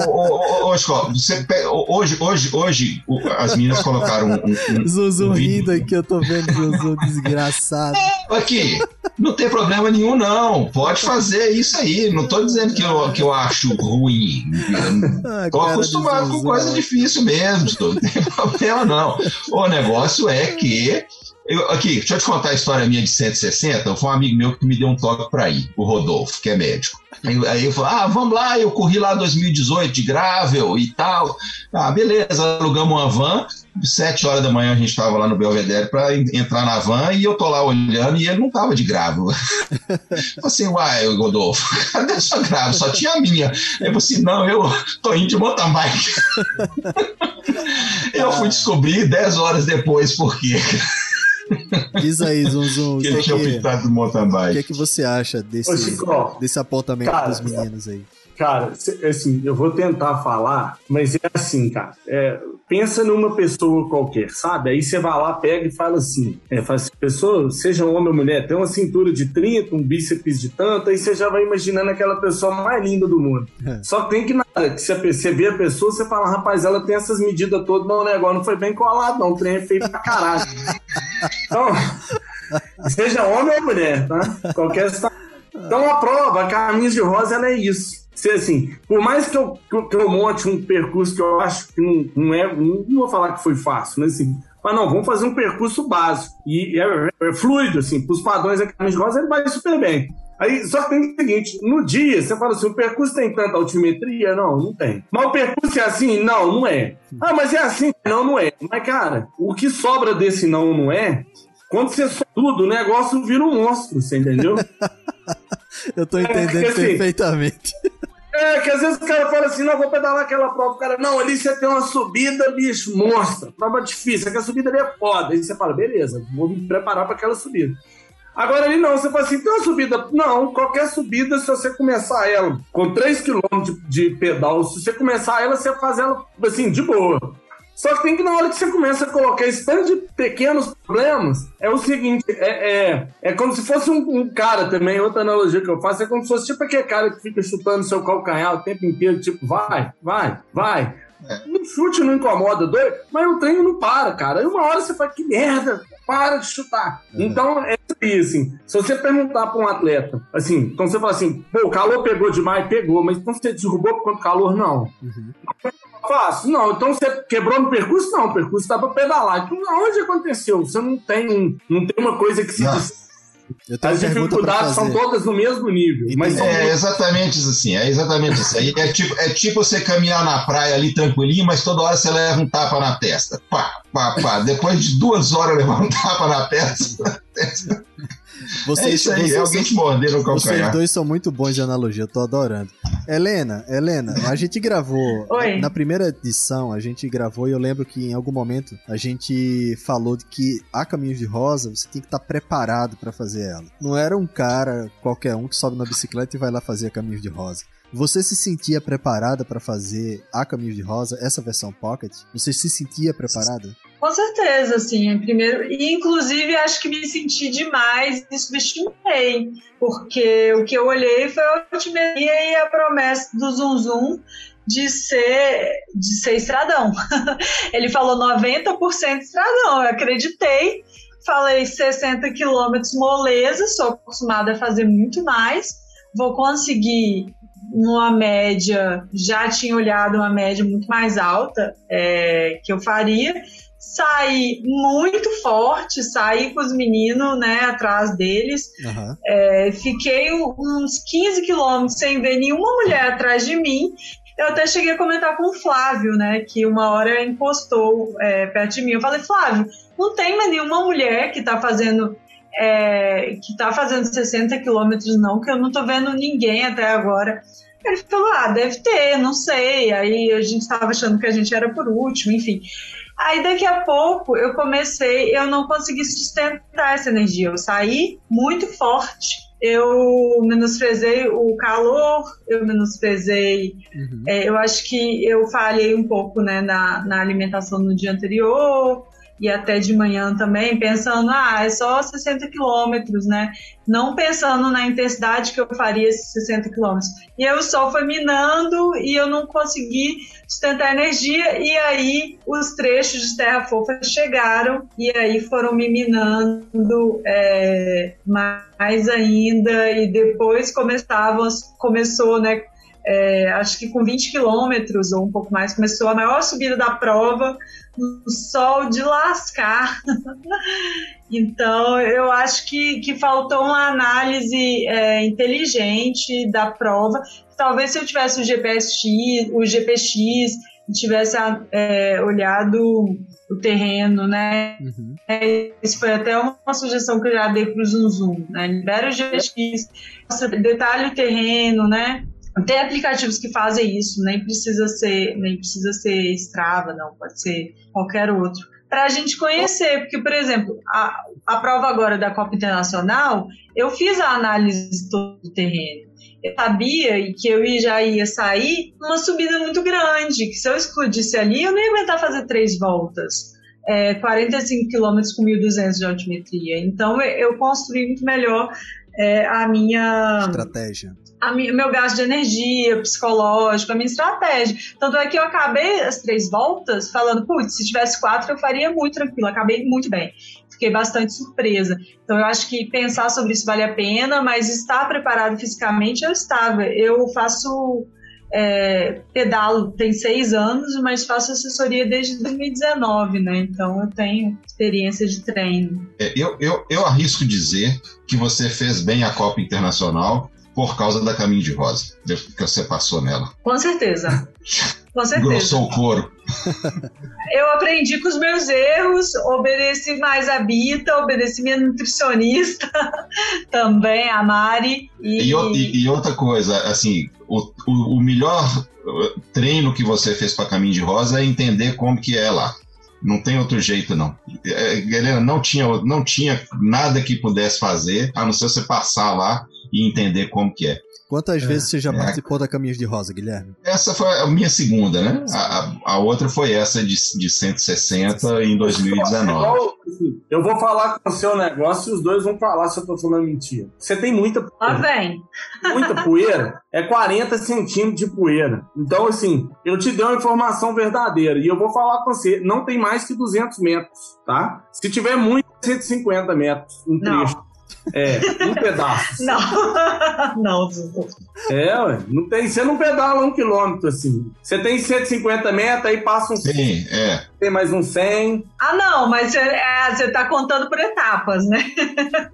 Ô, ô, ô, Chico, você pega- hoje, hoje, hoje, o- as meninas colocaram um, um- Zunzun um rindo aqui, eu tô vendo Zunzun desgraçado. [laughs] Aqui, Não tem problema nenhum, não. Pode fazer isso aí. Não tô dizendo que eu, que eu acho ruim. Ah, Tô acostumado com coisa difícil mesmo. Não tem [laughs] problema, não. O negócio é que. Eu- aqui, deixa eu te contar a história minha de 160. Foi um amigo meu que me deu um toque pra ir, o Rodolfo, que é médico. Aí, aí eu falei, ah, vamos lá, eu corri lá em 2018 de gravel e tal. Ah, beleza, alugamos uma van. Sete horas da manhã a gente estava lá no Belvedere para entrar na van e eu tô lá olhando e ele não tava de. [laughs] Falei assim, uai, Rodolfo, [laughs] cadê sua gravel? Só tinha a minha. Aí falei assim, não, eu tô indo de mountain bike. [laughs] eu fui descobrir dez horas depois por quê Diz aí, o que que, ele tinha que, optado do mountain o que é que você acha Ô, desse, Chico, desse apontamento Cara, dos meninos aí? Cara, assim, eu vou tentar falar, mas é assim, cara. é, pensa numa pessoa qualquer, sabe? Aí você vai lá, pega e fala assim: é, fala assim, pessoa, seja homem ou mulher, tem uma cintura de 30, um bíceps de tanto, aí você já vai imaginando aquela pessoa mais linda do mundo. É. Só que tem que, na hora que você, você vê a pessoa, você fala, rapaz, ela tem essas medidas todas, mas o negócio não foi bem colado, não. O trem é feio pra caralho. [laughs] Então, seja homem ou mulher, tá? Qualquer. Então a prova, a camisa de rosa, ela é isso. Se, assim, por mais que eu, que eu- que eu monte um percurso que eu acho que não, não é. Não vou falar que foi fácil, mas assim. Mas não, vamos fazer um percurso básico. E é, é fluido, assim, para os padrões da camisa de rosa, ele vai super bem. Aí, só que tem o seguinte, no dia, você fala assim, o percurso tem tanta altimetria? Não, não tem. Mas o percurso é assim? Não, não é. Ah, mas é assim? Não, não é. Mas, cara, o que sobra desse não, não é, quando você soma tudo, o negócio vira um monstro, você entendeu? [laughs] Eu tô entendendo porque assim- perfeitamente. É, que às vezes o cara fala assim, não, vou pedalar aquela prova. O cara, não, ali você tem uma subida, bicho, monstra. Prova difícil, aquela subida ali é foda. Aí você fala, beleza, vou me preparar para aquela subida. Agora ali não, você fala assim, tem uma subida. Não, qualquer subida, se você começar ela com 3 km de, de pedal, se você começar ela, você faz ela, assim, de boa. Só que tem que, na hora que você começa a colocar esse tanto de pequenos problemas, é o seguinte: é, é, é como se fosse um, um cara também. Outra analogia que eu faço é como se fosse tipo aquele cara que fica chutando seu calcanhar o tempo inteiro, tipo, vai, vai, vai. No chute não incomoda, doido, mas o treino não para, cara. Aí uma hora você fala, que merda, para de chutar. Então, é isso aí, assim. Se você perguntar para um atleta, assim, então você fala assim, pô, o calor pegou demais, pegou, mas então você derrubou por conta do calor? Não. Fácil. Não, então você quebrou no percurso? Não, o percurso dá pra pedalar. Então, aonde aconteceu? Você não tem, não tem uma coisa que se. Não. Eu tenho As dificuldades são todas no mesmo nível. Mas É exatamente isso assim, é exatamente isso. aí. É tipo, é tipo você caminhar na praia ali tranquilinho, mas toda hora você leva um tapa na testa. Pá, pá, pá. Depois de duas horas levar um tapa na testa. Vocês, é isso aí, vocês- é alguém te morder no Vocês calcanhar. dois são muito bons de analogia, eu tô adorando. Helena, Helena, a gente gravou. Oi. Na primeira edição, a gente gravou e eu lembro que em algum momento a gente falou de que a Caminhos de Rosa você tem que estar preparado pra fazer ela. Não era um cara qualquer um que sobe na bicicleta e vai lá fazer a Caminhos de Rosa. Você se sentia preparada pra fazer a Caminhos de Rosa, essa versão Pocket? Você se sentia preparada? Com certeza, assim, em primeiro. E inclusive acho que me senti demais e subestimei. Porque o que eu olhei foi a altimetria e a promessa do Zum Zum de ser, de ser estradão. [laughs] Ele falou 90% estradão, eu acreditei. Falei 60 quilômetros moleza, sou acostumada a fazer muito mais. Vou conseguir numa média, já tinha olhado uma média muito mais alta é, que eu faria. Saí muito forte, saí com os meninos né, atrás deles. Aham. É, fiquei uns 15 quilômetros sem ver nenhuma mulher atrás de mim. Eu até cheguei a comentar com o Flávio, né? Que uma hora encostou é, perto de mim. Eu falei, Flávio, não tem mais nenhuma mulher que tá fazendo. é, que tá fazendo 60 quilômetros, não, que eu não tô vendo ninguém até agora. Ele falou, ah, deve ter, não sei. Aí a gente tava achando que a gente era por último, enfim. Aí daqui a pouco eu comecei, eu não consegui sustentar essa energia. Eu saí muito forte. Eu menosprezei o calor, eu menosprezei. Uhum. é, eu acho que eu falhei um pouco né, na, na alimentação no dia anterior. E até de manhã também, pensando, ah, é só 60 quilômetros, né? Não pensando na intensidade que eu faria esses 60 quilômetros. E aí o sol foi minando e eu não consegui sustentar energia, e aí os trechos de terra fofa chegaram e aí foram me minando é, mais ainda, e depois começavam, começou, né? É, acho que com 20 quilômetros ou um pouco mais, começou a maior subida da prova, o sol de lascar. [laughs] então, eu acho que, que faltou uma análise é, inteligente da prova. Talvez se eu tivesse o GPX, o GPX, tivesse é, olhado o terreno, né? Uhum. Isso foi até uma, sugestão que eu já dei para o Zoom Zoom, né? Libera o GPX, detalhe o terreno, né? Tem aplicativos que fazem isso, nem precisa ser, nem precisa ser Strava, não, pode ser qualquer outro. Para a gente conhecer, porque, por exemplo, a, a prova agora da Copa Internacional, eu fiz a análise do terreno. Eu sabia que eu já ia sair numa subida muito grande, que se eu explodisse ali, eu não ia aguentar fazer três voltas. É, 45 quilômetros com 1.200 de altimetria. Então, eu construí muito melhor é, a minha estratégia a minha, meu gasto de energia, psicológico, a minha estratégia. Tanto é que eu acabei as três voltas falando, putz, se tivesse quatro eu faria muito tranquilo, acabei muito bem. Fiquei bastante surpresa. Então eu acho que pensar sobre isso vale a pena, mas estar preparado fisicamente eu estava. Eu faço é, pedalo tem seis anos, mas faço assessoria desde 2019, né? Então eu tenho experiência de treino. É, eu, eu, eu arrisco dizer que você fez bem a Copa Internacional por causa da Caminho de Rosa, que você passou nela. Com certeza. Com certeza. Grossou o couro. [laughs] Eu aprendi com os meus erros, obedeci mais a Bita, obedeci minha nutricionista [laughs] também, a Mari. E... E, e outra coisa, assim, o, o, o melhor treino que você fez para Caminho de Rosa é entender como que é lá. Não tem outro jeito, não. É, galera, não tinha, não tinha nada que pudesse fazer, a não ser você passar lá e entender como que é. Quantas é, vezes você já é. participou da Caminhos de Rosa, Guilherme? Essa foi a minha segunda, né? A, a outra foi essa de, de 160 em 2019. Eu vou falar com o seu negócio e os dois vão falar se eu tô falando mentira. Você tem muita poeira. Ah, vem. Muita poeira é 40 centímetros de poeira. Então, assim, eu te dei uma informação verdadeira e eu vou falar com você. Não tem mais que 200 metros, tá? Se tiver muito, 150 metros um trecho. Não. É, um pedaço. [laughs] Não, não. É, ué, não tem, você não pedala um quilômetro assim. Você tem 150 metros, aí passa um. Sim, é. Tem mais um 100. Ah, não, mas você, é, você tá contando por etapas, né?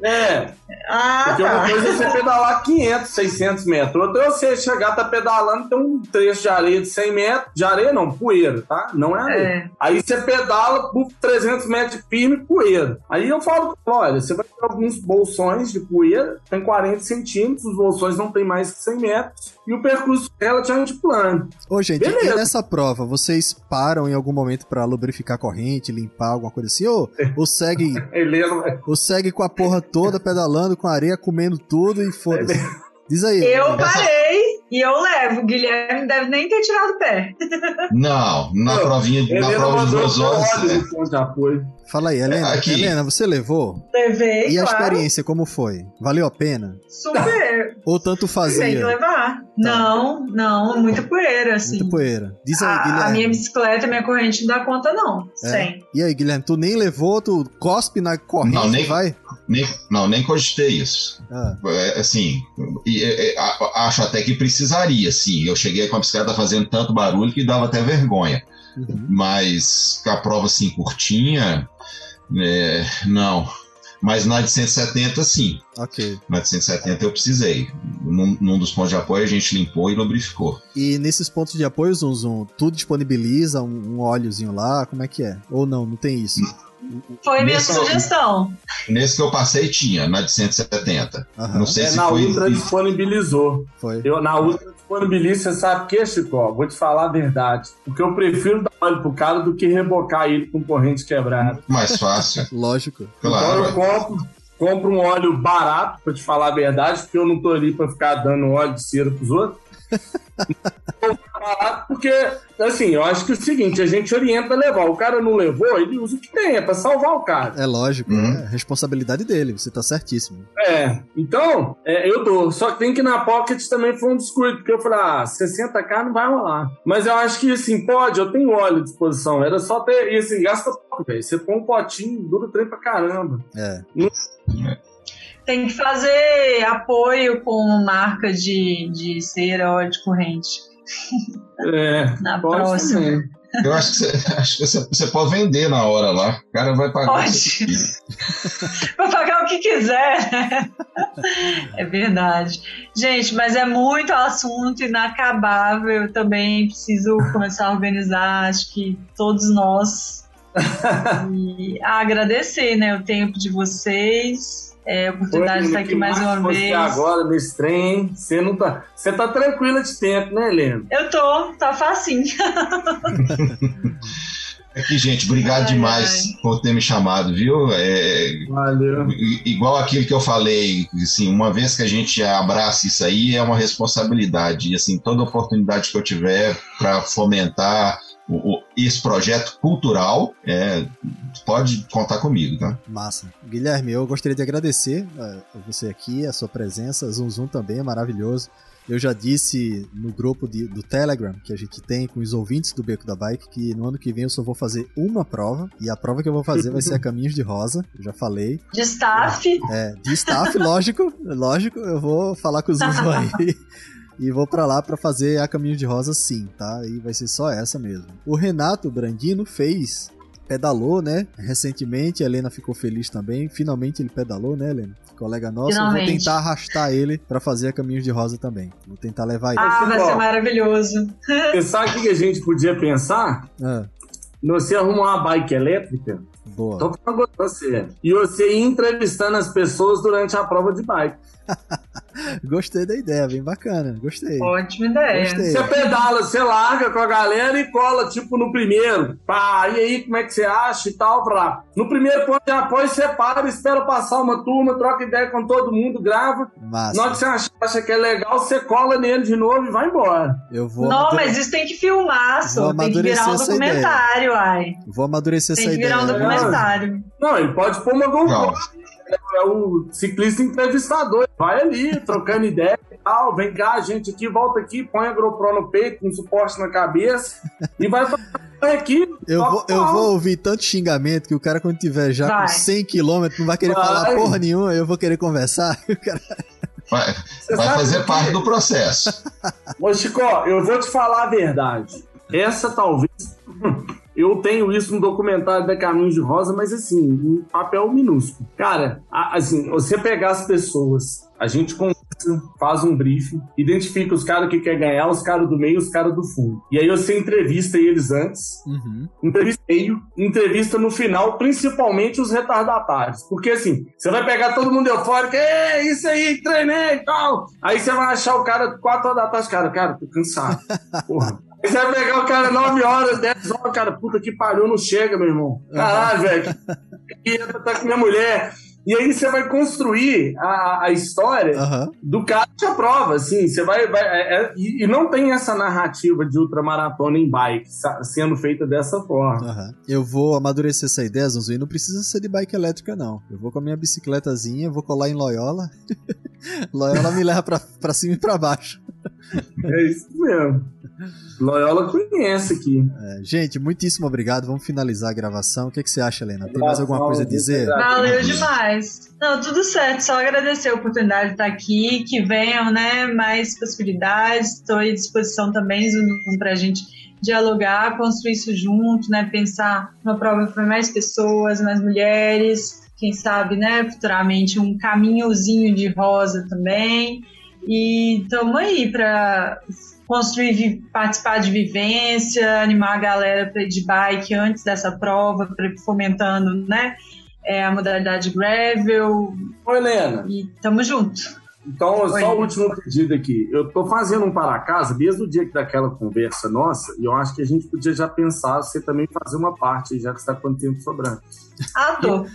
É. Ah, Porque tá. uma coisa é você pedalar 500, 600 metros. Outra é você chegar, tá pedalando, tem um trecho de areia de 100 metros. De areia não, poeira, tá? Não é areia. É. Aí você pedala por 300 metros de firme, poeira. Aí eu falo, olha, você vai ter alguns bolsões de poeira, tem 40 centímetros, os bolsões não tem mais que 100 metros, e o percurso é relativamente plano. Ô, gente, Beleza. e nessa prova, vocês param em algum momento para lubrificar a corrente, limpar alguma coisa assim, ou, ou segue... [laughs] ou segue com a porra toda pedalando, com areia, comendo tudo e foda-se. Diz aí. Eu parei e eu levo. O Guilherme deve nem ter tirado o pé. Não, na provinha de, na prova de duas horas. É. Fala aí, Helena. Aqui. Helena, você levou? Levei. E a claro. experiência, como foi? Valeu a pena? Super. Ou tanto fazia? Tem que levar. Tá. Não, não, muita poeira, assim. Muita poeira. Diz aí, a, Guilherme. A minha bicicleta, minha corrente não dá conta, não. É. Sem. E aí, Guilherme, tu nem levou, tu cospe na corrente, não, nem, vai? Nem, não, nem cogitei isso. Ah. É, assim, e, é, acho até que precisaria, sim. Eu cheguei com a bicicleta fazendo tanto barulho que dava até vergonha. Uhum. Mas a prova assim curtinha, é, não. Mas na de 170, sim. Ok. Na de 170 eu precisei. Num, num, dos pontos de apoio a gente limpou e lubrificou. E nesses pontos de apoio, Zum Zum, tu disponibiliza um, um óleozinho lá? Como é que é? Ou não, não tem isso? Foi minha nesse, sugestão. Nesse que eu passei tinha, na de 170. Uhum. Não sei é, se na foi. Na Ultra disponibilizou. Foi. Eu, na Ultra disponibiliza, sabe o que, Chico? Vou te falar a verdade. Porque eu prefiro dar óleo pro cara do que rebocar ele com corrente quebrada. Mais fácil. [laughs] Lógico. Claro. Então eu compro, compro um óleo barato, pra te falar a verdade, porque eu não tô ali pra ficar dando óleo de cera pros outros. Porque, assim, eu acho que é o seguinte, a gente orienta a levar. O cara não levou, ele usa o que tem, é pra salvar o cara. É lógico, Uhum. é responsabilidade dele, você tá certíssimo. É, então, é, eu dou. Só que tem que ir na Pocket também foi um descuido, porque eu falei, ah, 60k não vai rolar. Mas eu acho que, assim, pode, eu tenho óleo à disposição. Era só ter, e assim, gasta pouco, velho. Você põe um potinho, dura o trem pra caramba. É. Tem que fazer apoio com marca de, de cera óleo de corrente. É, [laughs] Na próxima. também. Eu acho que, você, acho que você, você pode vender na hora lá. O cara vai pagar. Pode. [laughs] Vai pagar o que quiser, né? É verdade. Gente, mas é muito assunto inacabável. Eu também preciso começar a organizar, acho que todos nós. [laughs] E agradecer né, o tempo de vocês, é, a oportunidade de estar aqui mais uma você vez. agora nesse trem, você não tá. Você tá tranquila de tempo, né, Helena? Eu tô, tá facinho. Aqui, gente, obrigado Ai, demais por ter me chamado, viu? É, Valeu. Igual aquilo que eu falei, assim, uma vez que a gente abraça isso aí, é uma responsabilidade. E assim, toda oportunidade que eu tiver para fomentar o- o- esse projeto cultural, é, pode contar comigo, tá? Massa. Guilherme, eu gostaria de agradecer eh, a você aqui, a sua presença. Zum Zum também é maravilhoso. Eu já disse no grupo de- do Telegram que a gente tem com os ouvintes do Beco da Bike que no ano que vem eu só vou fazer uma prova. E a prova que eu vou fazer vai ser a Caminhos de Rosa. Eu já falei. De staff. É, de staff, lógico, lógico, eu vou falar com o Zuzu aí. [laughs] E vou pra lá pra fazer a Caminho de Rosa sim, tá? E vai ser só essa mesmo. O Renato Brandino fez, pedalou, né? Recentemente, a Helena ficou feliz também. Finalmente ele pedalou, né, Helena? Colega nosso. Eu vou Finalmente. tentar arrastar ele pra fazer a Caminhos de Rosa também. Vou tentar levar ele. Ah, vai ser maravilhoso. Você sabe o que que a gente podia pensar? Ah, Você arrumar uma bike elétrica, boa. tô falando com você, e você ir entrevistando as pessoas durante a prova de bike. [laughs] Gostei da ideia, bem bacana. Gostei. Ótima ideia. Gostei. Você pedala, você larga com a galera e cola, tipo, no primeiro. Pá, e aí, como é que você acha e tal, pra... No primeiro ponto de apoio, você para, espera passar uma turma, troca ideia com todo mundo, grava. Massa. Na hora que você acha, acha que é legal, você cola nele de novo e vai embora. Eu vou, Não, mas isso tem que filmar, só. Tem que virar um ideia. documentário, ai. vou amadurecer Tem essa que virar um ideia. documentário. Não, ele pode pôr uma GoPro. É o ciclista entrevistador. Vai ali, trocando ideia e tal. Vem cá, gente aqui, volta aqui, põe a GoPro no peito, com suporte na cabeça e vai fazer aqui. Eu vou, eu vou ouvir tanto xingamento que o cara, quando tiver já com Vai. 100 km, não vai querer Vai. falar porra nenhuma, eu vou querer conversar. [laughs] O cara- Vai, vai fazer parte do processo. Ô, Chico, eu vou te falar a verdade. Essa talvez. Eu tenho isso no documentário da Caminhos de Rosa, mas assim, em papel minúsculo. Cara, assim, você pegar as pessoas, a gente conversa, faz um briefing, identifica os caras que quer ganhar, os caras do meio os caras do fundo. E aí você entrevista eles antes, Uhum. entrevista meio, entrevista no final, principalmente os retardatários. Porque assim, você vai pegar todo mundo eufórico, é isso aí, treinei e tal. Aí você vai achar o cara 4 horas da tarde, cara, cara, tô cansado. [laughs] Porra. Você vai pegar o cara 9 horas, 10 horas, cara, puta que pariu, não chega, meu irmão. Caralho, velho. que tá com minha mulher. E aí você vai construir a, a história Aham. do cara que aprova, assim, você vai, vai é- é- e, e não tem essa narrativa de ultramaratona em bike sendo feita dessa forma. Aham. Eu vou amadurecer essa ideia, Zonzo, e não precisa ser de bike elétrica, não. Eu vou com a minha bicicletazinha, vou colar em Loyola. [laughs] Loyola me leva pra, pra cima e pra baixo. É isso mesmo. Loyola conhece aqui. É, gente, muitíssimo obrigado. Vamos finalizar a gravação. O que, que você acha, Helena? Tem mais alguma coisa a dizer? Valeu demais. Não, tudo certo. Só agradecer a oportunidade de estar aqui. Que venham, né? Mais possibilidades. Estou à disposição também, para a gente dialogar, construir isso junto, né? Pensar uma prova para mais pessoas, mais mulheres. Quem sabe, né? Futuramente um caminhozinho de rosa também. E estamos aí para construir, participar de vivência, animar a galera pra ir de bike antes dessa prova, fomentando, né? é, a modalidade gravel Ô, Helena, e tamo junto. então Oi. só o último pedido aqui. Eu tô fazendo um para casa desde o dia que daquela conversa nossa, e eu acho que a gente podia já pensar você também fazer uma parte, já que está com tempo sobrando. Ah, tô.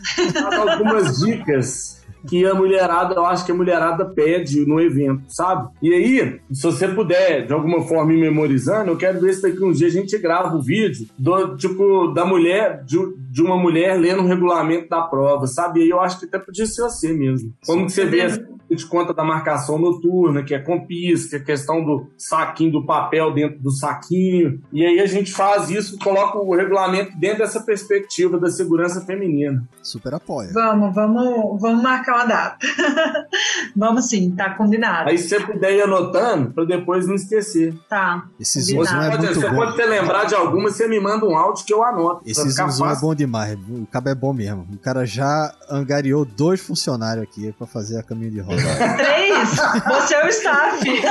Algumas dicas que a mulherada, eu acho que a mulherada pede no evento, sabe? E aí, se você puder, de alguma forma, ir memorizando, eu quero ver se daqui uns dias a gente grava o vídeo do, tipo, da mulher, de, de uma mulher lendo o regulamento da prova, sabe? E aí eu acho que até podia ser assim mesmo. Como que você vê, a gente conta da marcação noturna, que é com pisca, a questão do saquinho, do papel dentro do saquinho. E aí a gente faz isso, coloca o regulamento dentro dessa perspectiva da segurança feminina. Super apoia. Vamos, vamos, vamos marcar uma data. [laughs] vamos sim, tá combinado. Aí se você puder ir anotando, para depois não esquecer. Tá. Esse Combinado. zoom é Pode, muito você bom. pode ter lembrar de alguma, você me manda um áudio que eu anoto. pra Esse ficar zoom é bom demais. O cabo é bom mesmo. O cara já angariou dois funcionários aqui pra fazer a caminho de roda. Três? Você é o staff.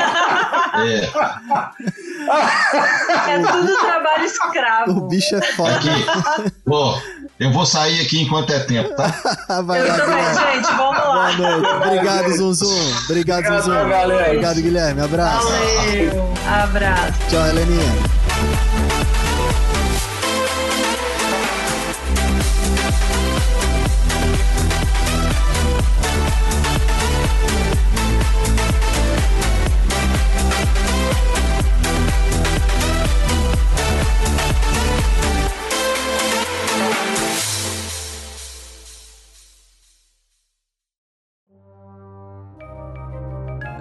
É, É tudo trabalho o escravo. bicho é foda. aqui. Bom, eu vou sair aqui enquanto é tempo, tá? Vai Eu lá, também, gente. Vamos lá. Boa noite. Obrigado, Zum Zum. Obrigado, Obrigado, Zum Zum. galera. Obrigado, Guilherme. Abraço. Valeu. Abraço. Tchau, Heleninha.